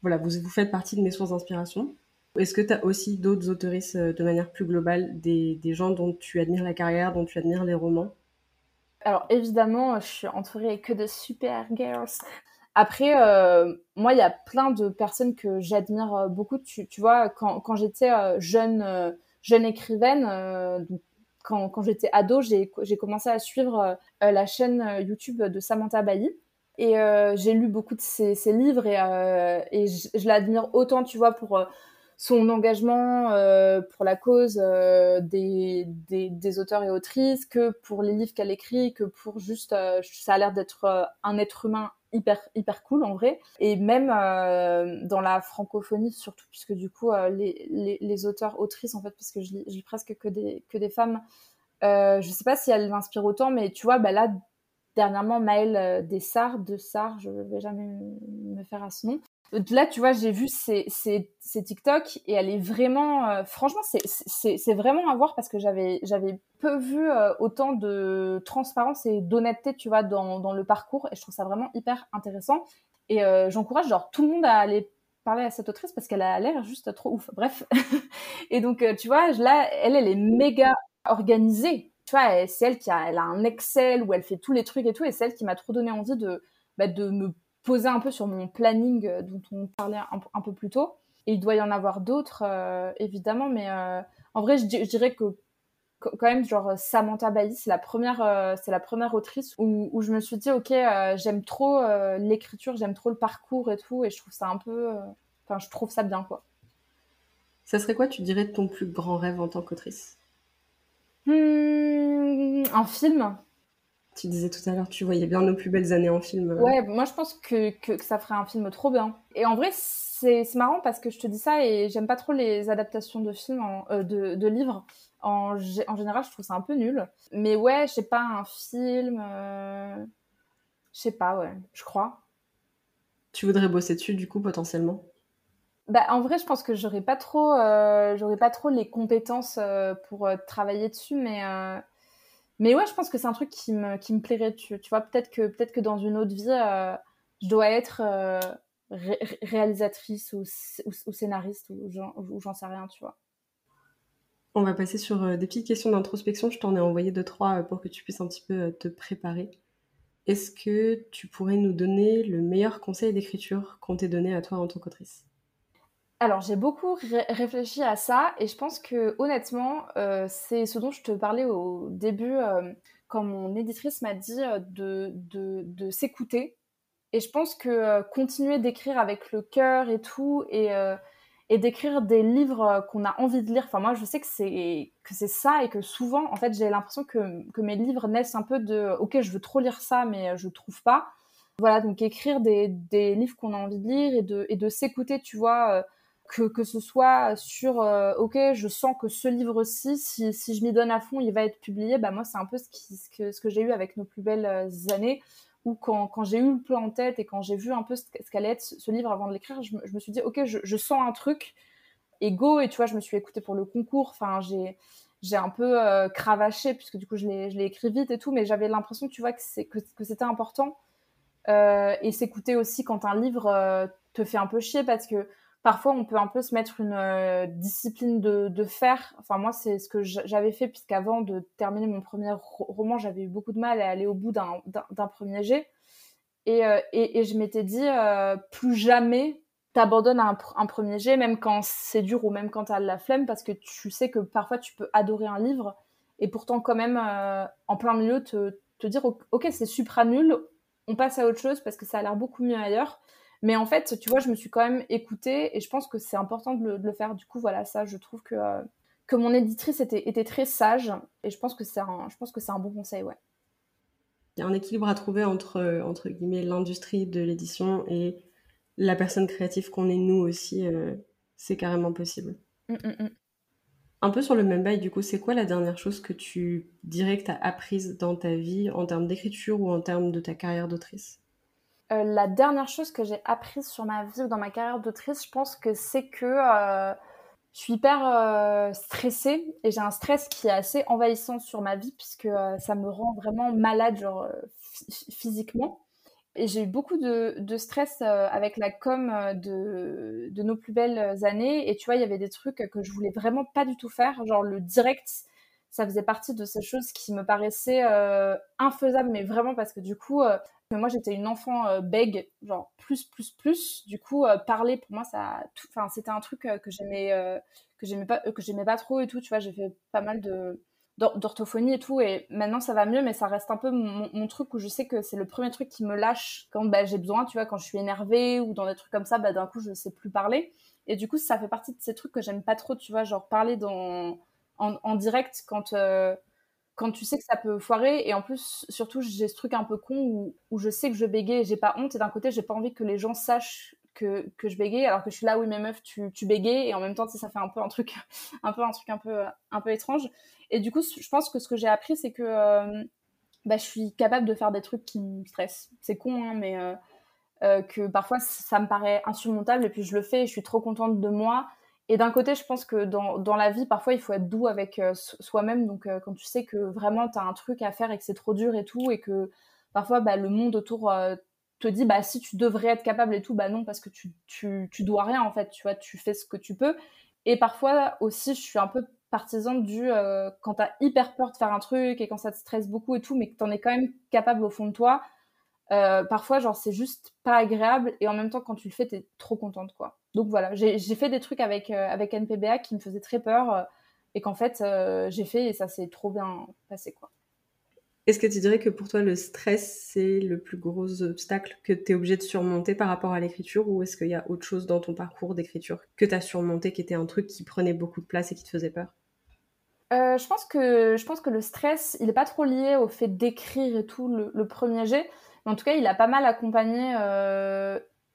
voilà, vous, vous faites partie de mes sources d'inspiration. Est-ce que tu as aussi d'autres autrices de manière plus globale, des, des gens dont tu admires la carrière, dont tu admires les romans? Alors évidemment, je suis entourée que de super girls. Après, euh, moi, il y a plein de personnes que j'admire euh, beaucoup. Tu, tu, vois, quand, quand j'étais euh, jeune, euh, jeune écrivaine, euh, quand, j'étais ado, j'ai commencé à suivre la chaîne YouTube de Samantha Bailly. Et j'ai lu beaucoup de ses, livres et, et je, l'admire autant, tu vois, pour son engagement euh, pour la cause euh, des, auteurs et autrices, que pour les livres qu'elle écrit, que pour juste, euh, ça a l'air d'être un être humain hyper hyper cool en vrai. Et même euh, dans la francophonie surtout puisque du coup euh, les, les, les, auteurs autrices en fait parce que je lis, je lis, presque que des que des femmes euh, je sais pas si elles m'inspirent autant mais tu vois bah là dernièrement Maëlle Dessart de Sart je vais jamais me faire à ce nom Là, tu vois, j'ai vu ces, ces, ces, TikTok et elle est vraiment, euh, franchement, c'est vraiment à voir parce que j'avais j'avais peu vu euh, autant de transparence et d'honnêteté, tu vois, dans, dans le parcours et je trouve ça vraiment hyper intéressant. Et euh, j'encourage genre tout le monde à aller parler à cette autrice parce qu'elle a l'air juste trop ouf. Bref. et donc, tu vois, là, elle, elle est méga organisée. Tu vois, c'est elle qui a, elle a un Excel où elle fait tous les trucs et tout et c'est elle qui m'a trop donné envie de, bah, de me poser un peu sur mon planning euh, dont on parlait un, peu plus tôt. Et il doit y en avoir d'autres, euh, évidemment, mais euh, en vrai, je, dirais que quand même, genre Samantha Bailly, c'est la première, c'est la première autrice où, où, je me suis dit, ok, j'aime trop l'écriture, j'aime trop le parcours et tout, et je trouve ça un peu, enfin, je trouve ça bien, quoi. Ça serait quoi, tu dirais, ton plus grand rêve en tant qu'autrice? Hmm, Un film? Tu disais tout à l'heure, tu voyais bien nos plus belles années en film. Ouais, moi je pense que, que, ça ferait un film trop bien. Et en vrai, c'est marrant parce que je te dis ça et j'aime pas trop les adaptations de films, euh, de, de, livres. En, en, général, je trouve ça un peu nul. Mais ouais, je sais pas, un film. Euh... Je sais pas, ouais, je crois. Tu voudrais bosser dessus du coup potentiellement? Bah, en vrai, je pense que j'aurais pas trop, euh, j'aurais pas trop les compétences pour travailler dessus, mais mais ouais, je pense que c'est un truc qui me, plairait. Tu, vois, peut-être que, peut que dans une autre vie, euh, je dois être euh, réalisatrice ou, scénariste ou, ou j'en sais rien, tu vois. On va passer sur euh, des petites questions d'introspection. Je t'en ai envoyé deux, trois pour que tu puisses un petit peu te préparer. Est-ce que tu pourrais nous donner le meilleur conseil d'écriture qu'on t'ait donné à toi en tant qu'autrice? Alors j'ai beaucoup réfléchi à ça et je pense que honnêtement euh, c'est ce dont je te parlais au début euh, quand mon éditrice m'a dit euh, de, de, s'écouter. Et je pense que continuer d'écrire avec le cœur et tout et, d'écrire des livres qu'on a envie de lire. Enfin moi je sais que c'est que c'est ça et que souvent en fait j'ai l'impression que, que mes livres naissent un peu de ok je veux trop lire ça mais je trouve pas voilà donc écrire des, des livres qu'on a envie de lire et de, et de s'écouter tu vois que, que ce soit sur euh, ok je sens que ce livre-ci si, si je m'y donne à fond il va être publié bah moi c'est un peu ce, que, ce que j'ai eu avec nos plus belles euh, années où quand, quand j'ai eu le plan en tête et quand j'ai vu un peu ce, qu'allait être ce livre avant de l'écrire je, me suis dit ok je, je, sens un truc et go et tu vois je me suis écoutée pour le concours. Enfin j'ai j'ai un peu euh, cravaché puisque du coup je l'ai écrit vite et tout mais j'avais l'impression tu vois que, c'est, que, que c'était important euh, et s'écouter aussi quand un livre te fait un peu chier parce que parfois on peut un peu se mettre une euh, discipline de, de, faire. Enfin moi c'est ce que j'avais fait puisqu'avant de terminer mon premier roman j'avais eu beaucoup de mal à aller au bout d'un premier jet et, euh, et, je m'étais dit euh, plus jamais t'abandonnes un, un premier jet même quand c'est dur ou même quand t'as la flemme parce que tu sais que parfois tu peux adorer un livre et pourtant quand même en plein milieu te, te dire ok c'est supra nul on passe à autre chose parce que ça a l'air beaucoup mieux ailleurs mais en fait, tu vois, je me suis quand même écoutée et je pense que c'est important de le, faire. Du coup, voilà, ça, je trouve que, euh, que mon éditrice était, était très sage et je pense que c'est un, je pense que c'est un bon conseil, ouais. Il y a un équilibre à trouver entre, entre guillemets, l'industrie de l'édition et la personne créative qu'on est nous aussi. Euh, c'est carrément possible. Mmh, mmh, mmh. Un peu sur le même bail, du coup, c'est quoi la dernière chose que tu dirais que tu as apprise dans ta vie en termes d'écriture ou en termes de ta carrière d'autrice? Euh, la dernière chose que j'ai apprise sur ma vie ou dans ma carrière d'autrice, je pense que c'est que euh, je suis hyper euh, stressée et j'ai un stress qui est assez envahissant sur ma vie puisque ça me rend vraiment malade genre physiquement. Et j'ai eu beaucoup de, stress avec la com de, de, nos plus belles années. Et tu vois, il y avait des trucs que je voulais vraiment pas du tout faire. Genre le direct, ça faisait partie de ces choses qui me paraissaient infaisables, mais vraiment parce que du coup, moi, j'étais une enfant euh, bègue, genre plus, plus, plus. Du coup, euh, parler pour moi, ça, enfin, c'était un truc euh, que j'aimais, que j'aimais pas, que j'aimais pas trop et tout. Tu vois, j'ai fait pas mal de d'orthophonie et tout, et maintenant ça va mieux, mais ça reste un peu mon, truc où je sais que c'est le premier truc qui me lâche quand bah, j'ai besoin, tu vois, quand je suis énervée ou dans des trucs comme ça, bah, d'un coup je sais plus parler. Et du coup, ça fait partie de ces trucs que j'aime pas trop, tu vois, genre parler dans, en direct quand, quand tu sais que ça peut foirer et en plus surtout j'ai ce truc un peu con où, où je sais que je bégaye j'ai pas honte et d'un côté j'ai pas envie que les gens sachent que, que je bégaye alors que je suis là oui mais meuf tu, tu bégayes et en même temps ça fait un peu un truc un peu un truc un peu un peu étrange. Et du coup je pense que ce que j'ai appris c'est que euh, bah, je suis capable de faire des trucs qui me stressent. C'est con hein, mais euh, euh, que parfois ça me paraît insurmontable et puis je le fais et je suis trop contente de moi et d'un côté, je pense que dans, dans, la vie, parfois, il faut être doux avec euh, soi-même. Donc, euh, quand tu sais que vraiment, tu as un truc à faire et que c'est trop dur et tout, et que parfois, bah, le monde autour euh, te dit, bah, si tu devrais être capable et tout, bah non, parce que tu, tu, tu, dois rien, en fait. Tu vois, tu fais ce que tu peux. Et parfois aussi, je suis un peu partisane du quand tu as hyper peur de faire un truc et quand ça te stresse beaucoup et tout, mais que tu en es quand même capable au fond de toi. Parfois, genre, c'est juste pas agréable. Et en même temps, quand tu le fais, tu es trop contente, quoi donc voilà, j'ai fait des trucs avec, euh, avec NPBA qui me faisaient très peur euh, et qu'en fait euh, j'ai fait et ça s'est trop bien passé quoi. Est-ce que tu dirais que pour toi le stress c'est le plus gros obstacle que tu es obligé de surmonter par rapport à l'écriture ou est-ce qu'il y a autre chose dans ton parcours d'écriture que tu as surmonté qui était un truc qui prenait beaucoup de place et qui te faisait peur? Je, pense que, je pense que le stress, il n'est pas trop lié au fait d'écrire et tout le, premier jet. Mais en tout cas, il a pas mal accompagné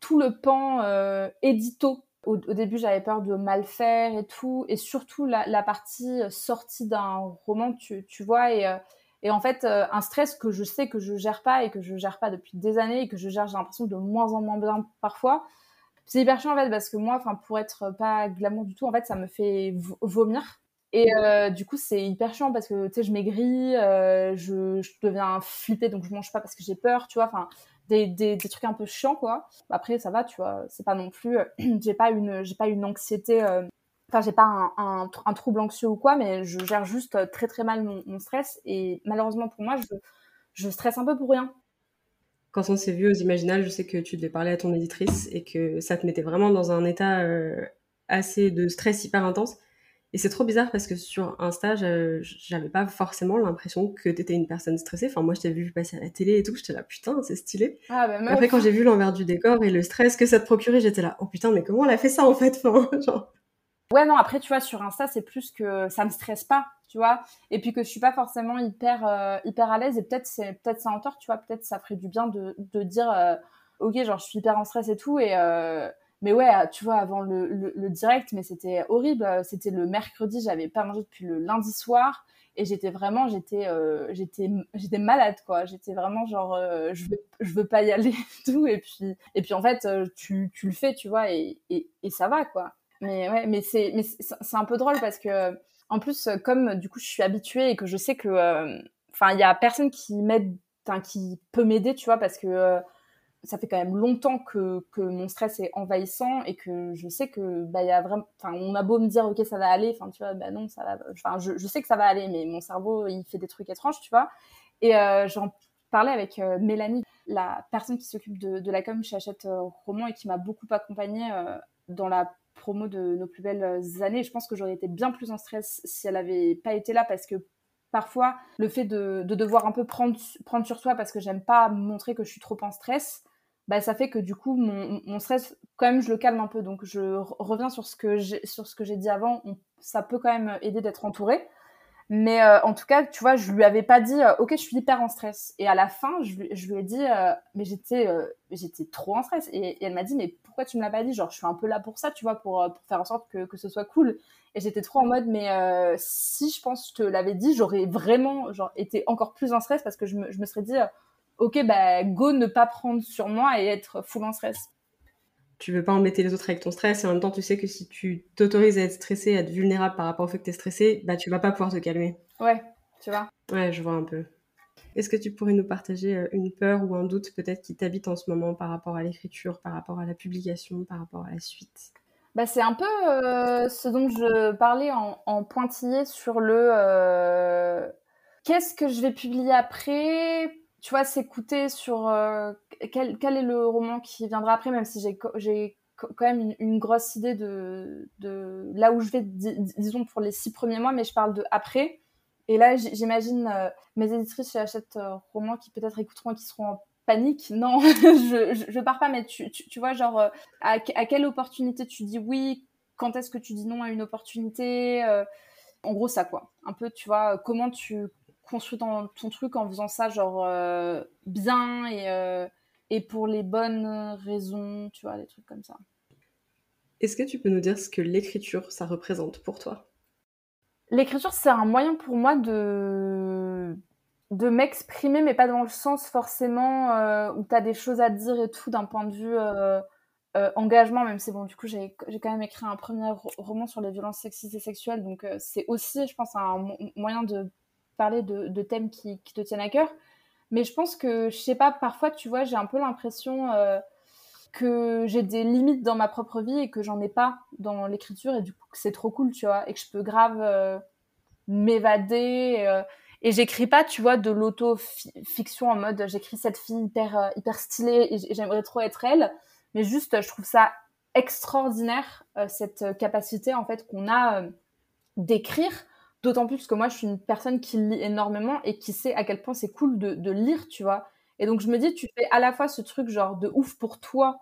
tout le pan euh, édito. Au, début, j'avais peur de mal faire et tout, et surtout la, partie euh, sortie d'un roman, tu, vois, et, euh, et, en fait, un stress que je sais que je gère pas et que je gère pas depuis des années et que je gère, j'ai l'impression, de moins en moins bien parfois. C'est hyper chiant en fait parce que moi, pour être pas glamour du tout, en fait, ça me fait vomir. Et du coup, c'est hyper chiant parce que tu sais, je maigris, je, je, deviens flippée, donc je mange pas parce que j'ai peur, tu vois. Enfin, des, des, trucs un peu chiants quoi après ça va tu vois c'est pas non plus euh, j'ai pas une j'ai pas une anxiété euh, enfin j'ai pas un, un, trouble anxieux ou quoi mais je gère juste euh, très très mal mon, stress et malheureusement pour moi je, je stresse un peu pour rien quand on s'est vu aux Imaginales, je sais que tu devais parler à ton éditrice et que ça te mettait vraiment dans un état assez de stress hyper intense. Et c'est trop bizarre parce que sur Insta, j'avais pas forcément l'impression que t'étais une personne stressée. Enfin, moi, je t'avais vu passer à la télé et tout, j'étais là, putain, c'est stylé. Ah, bah, Après, quand j'ai vu l'envers du décor et le stress que ça te procurait, j'étais là, oh putain, mais comment elle a fait ça en fait? Enfin, genre... Ouais, non, après, tu vois, sur Insta, c'est plus que ça me stresse pas, tu vois. Et puis que je suis pas forcément hyper, euh, hyper à l'aise. Et peut-être c'est peut-être ça en tort, tu vois. Peut-être ça ferait du bien de, de dire, euh, ok, genre, je suis hyper en stress et tout. Et. Euh, mais ouais, tu vois, avant le, direct, mais c'était horrible. C'était le mercredi, j'avais pas mangé depuis le lundi soir. Et j'étais vraiment j'étais euh, j'étais j'étais malade quoi. J'étais vraiment genre euh, je veux je veux pas y aller tout. Et puis et puis en fait euh, tu, tu le fais tu vois et, et, et ça va quoi. Mais ouais mais c'est mais c'est un peu drôle parce que en plus comme du coup je suis habituée et que je sais que enfin il y a personne qui m'aide qui peut m'aider tu vois parce que ça fait quand même longtemps que, mon stress est envahissant et que je sais que bah il y a vraiment enfin on a beau me dire ok ça va aller enfin tu vois bah non ça va je, sais que ça va aller mais mon cerveau il fait des trucs étranges tu vois. Et euh, j'en parlais avec euh, Mélanie la personne qui s'occupe de, de, la com chez Hachette euh, Roman et qui m'a beaucoup accompagnée euh, dans la promo de nos plus belles années. Je pense que j'aurais été bien plus en stress si elle avait pas été là parce que parfois le fait de, de devoir un peu prendre, prendre sur soi parce que j'aime pas montrer que je suis trop en stress bah, ça fait que du coup, mon, stress, quand même, je le calme un peu. Donc, je reviens sur ce que j'ai, dit avant. ça peut quand même aider d'être entouré. Mais euh, en tout cas, tu vois, je lui avais pas dit, euh, ok, je suis hyper en stress. Et à la fin, je, je lui ai dit, euh, mais j'étais, j'étais trop en stress. Et, elle m'a dit, mais pourquoi tu me l'as pas dit? Genre, je suis un peu là pour ça, tu vois, pour, pour faire en sorte que, que ce soit cool. Et j'étais trop en mode, mais si je pense que je te l'avais dit, j'aurais vraiment, genre, été encore plus en stress parce que je me, je me serais dit ok, bah, go ne pas prendre sur moi et être full en stress. Tu veux pas embêter les autres avec ton stress et en même temps, tu sais que si tu t'autorises à être stressé, à être vulnérable par rapport au fait que tu es stressé, bah, tu vas pas pouvoir te calmer. Ouais, tu vois. Ouais, je vois un peu. Est-ce que tu pourrais nous partager euh, une peur ou un doute peut-être qui t'habite en ce moment par rapport à l'écriture, par rapport à la publication, par rapport à la suite? Bah, c'est un peu euh, ce dont je parlais en, pointillé sur le euh, qu'est-ce que je vais publier après? Tu vois, s'écouter sur euh, quel, quel, est le roman qui viendra après, même si j'ai, quand même une, grosse idée de, de, là où je vais, disons, pour les six premiers mois, mais je parle de après. Et là, j'imagine euh, mes éditrices qui achètent euh, romans qui peut-être écouteront et qui seront en panique. Non, je, je, pars pas, mais tu, tu, vois, genre, à, à, quelle opportunité tu dis oui Quand est-ce que tu dis non à une opportunité En gros, ça, quoi. Un peu, tu vois, comment tu construit ton, ton, truc en faisant ça genre bien et, et pour les bonnes raisons, tu vois, des trucs comme ça. Est-ce que tu peux nous dire ce que l'écriture, ça représente pour toi? L'écriture, c'est un moyen pour moi de, de m'exprimer, mais pas dans le sens forcément euh, où tu as des choses à dire et tout d'un point de vue euh, euh, engagement, même si bon, du coup, j'ai quand même écrit un premier roman sur les violences sexistes et sexuelles, donc c'est aussi, je pense, un moyen de parler de, thèmes qui, te tiennent à cœur. Mais je pense que, je sais pas, parfois, tu vois, j'ai un peu l'impression que j'ai des limites dans ma propre vie et que j'en ai pas dans l'écriture et du coup c'est trop cool tu vois et que je peux grave euh, m'évader euh, et j'écris pas tu vois de l'auto-fiction en mode j'écris cette fille hyper euh, hyper stylée et j'aimerais trop être elle mais juste je trouve ça extraordinaire cette capacité en fait qu'on a d'écrire d'autant plus que moi je suis une personne qui lit énormément et qui sait à quel point c'est cool de, lire tu vois et donc, je me dis, tu fais à la fois ce truc genre de ouf pour toi,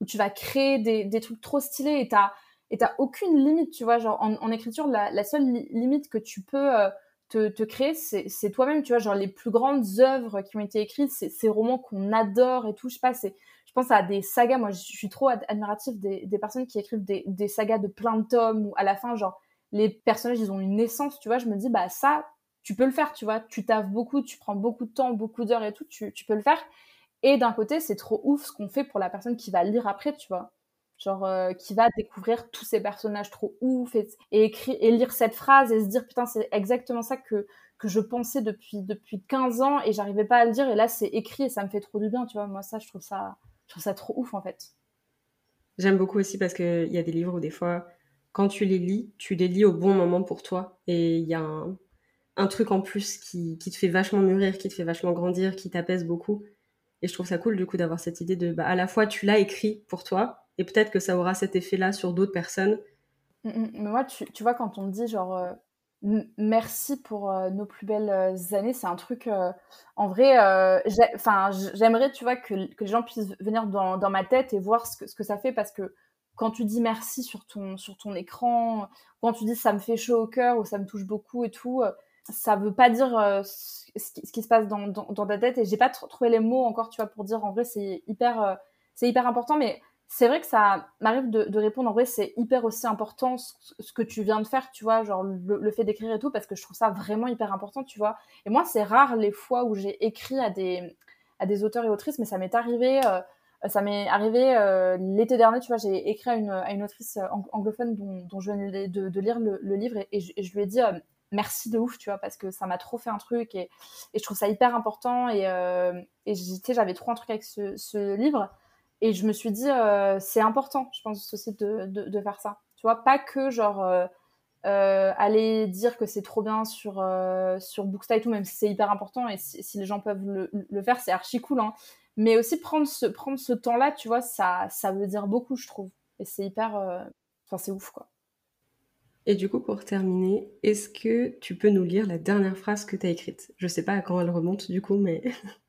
où tu vas créer des, des trucs trop stylés et t'as, et aucune limite, tu vois. Genre, en, écriture, la, seule limite que tu peux euh, te, te, créer, c'est, toi-même, tu vois. Genre, les plus grandes œuvres qui ont été écrites, c'est ces romans qu'on adore et tout. Je sais pas, je pense à des sagas. Moi, je suis trop admirative des, des personnes qui écrivent des, des sagas de plein de tomes où à la fin, genre, les personnages, ils ont une naissance, tu vois. Je me dis, bah, ça, tu peux le faire, tu vois. Tu taffes beaucoup, tu prends beaucoup de temps, beaucoup d'heures et tout, tu, peux le faire. Et d'un côté, c'est trop ouf ce qu'on fait pour la personne qui va lire après, tu vois. Genre, euh, qui va découvrir tous ces personnages trop ouf et, écrire, et lire cette phrase et se dire, putain, c'est exactement ça que, que je pensais depuis, depuis 15 ans et j'arrivais pas à le dire. Et là, c'est écrit et ça me fait trop du bien, tu vois. Moi, ça, je trouve ça, je trouve ça trop ouf, en fait. J'aime beaucoup aussi parce qu'il y a des livres où des fois, quand tu les lis, tu les lis au bon moment pour toi. Et il y a un, truc en plus qui, te fait vachement mûrir, qui te fait vachement grandir, qui t'apaise beaucoup. Et je trouve ça cool du coup d'avoir cette idée de, bah, à la fois tu l'as écrit pour toi, et peut-être que ça aura cet effet-là sur d'autres personnes. Mm, mm. Mais moi, tu, vois, quand on dit genre euh, merci pour euh, nos plus belles euh, années, c'est un truc, en vrai, j'aimerais, tu vois, que, les gens puissent venir dans, ma tête et voir ce que ça fait parce que quand tu dis merci sur ton, sur ton écran, quand tu dis ça me fait chaud au cœur ou ça me touche beaucoup et tout, ça veut pas dire euh, ce, qui, se passe dans, dans, ta tête. Et j'ai pas trouvé les mots encore tu vois pour dire en vrai c'est hyper euh, hyper important. Mais c'est vrai que ça m'arrive de, répondre en vrai c'est hyper aussi important ce, que tu viens de faire tu vois genre le, fait d'écrire et tout parce que je trouve ça vraiment hyper important tu vois. Et moi c'est rare les fois où j'ai écrit à des à des auteurs et autrices mais ça m'est arrivé euh, ça m'est arrivé l'été dernier, tu vois, j'ai écrit à une, autrice anglophone dont, je venais de, lire le, livre et, je, lui ai dit, merci de ouf, tu vois, parce que ça m'a trop fait un truc et, je trouve ça hyper important. Et, euh, j'avais trop un truc avec ce, livre. Et je me suis dit, euh, c'est important, je pense aussi, de, faire ça. Tu vois, pas que genre euh, aller dire que c'est trop bien sur, sur Booksta et tout, même si c'est hyper important et si, les gens peuvent le, le faire, c'est archi cool. Hein. Mais aussi prendre ce, prendre ce temps-là, tu vois, ça, ça veut dire beaucoup, je trouve. Et c'est hyper. Enfin, c'est ouf, quoi. Et du coup, pour terminer, est-ce que tu peux nous lire la dernière phrase que tu as écrite? Je sais pas à quand elle remonte du coup, mais...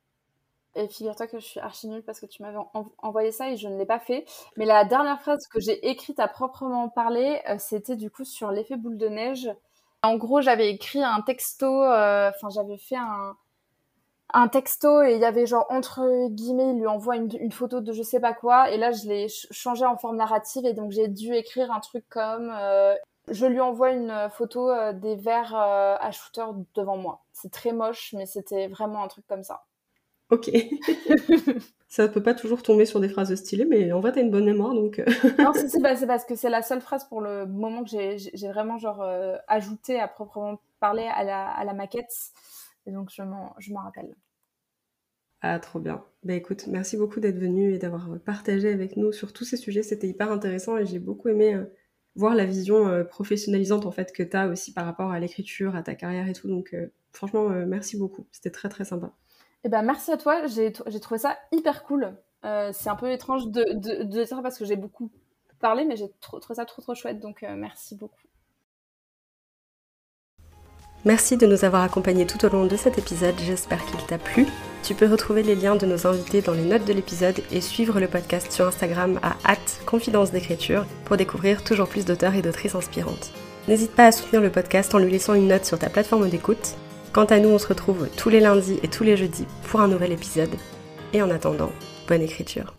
Et figure-toi que je suis archi nulle parce que tu m'avais envoyé ça et je ne l'ai pas fait. Mais la dernière phrase que j'ai écrite à proprement parler, euh, c'était du coup sur l'effet boule de neige. En gros, j'avais écrit un texto, euh, enfin j'avais fait un, un texto et il y avait genre entre guillemets, il lui envoie une, une, photo de je sais pas quoi et là je l'ai changé en forme narrative et donc j'ai dû écrire un truc comme euh, je lui envoie une photo euh, des verres euh, à shooter devant moi. C'est très moche, mais c'était vraiment un truc comme ça. Ok. ça peut pas toujours tomber sur des phrases stylées, mais en vrai, t'as une bonne mémoire, donc... non, c'est parce que c'est la seule phrase pour le moment que j'ai vraiment genre ajouté à proprement parler à la, à la maquette. Et donc, je m'en rappelle. Ah, trop bien. Bah écoute, merci beaucoup d'être venu et d'avoir partagé avec nous sur tous ces sujets. C'était hyper intéressant et j'ai beaucoup aimé voir la vision euh, professionnalisante en fait que tu as aussi par rapport à l'écriture, à ta carrière et tout. Donc euh, franchement, euh, merci beaucoup. C'était très très sympa. Eh ben, merci à toi. J'ai trouvé ça hyper cool. c'est un peu étrange de, de, de dire parce que j'ai beaucoup parlé, mais j'ai trouvé ça trop trop chouette. Donc merci beaucoup. Merci de nous avoir accompagnés tout au long de cet épisode, j'espère qu'il t'a plu. Tu peux retrouver les liens de nos invités dans les notes de l'épisode et suivre le podcast sur Instagram à confidence d'écriture pour découvrir toujours plus d'auteurs et d'autrices inspirantes. N'hésite pas à soutenir le podcast en lui laissant une note sur ta plateforme d'écoute. Quant à nous, on se retrouve tous les lundis et tous les jeudis pour un nouvel épisode. Et en attendant, bonne écriture.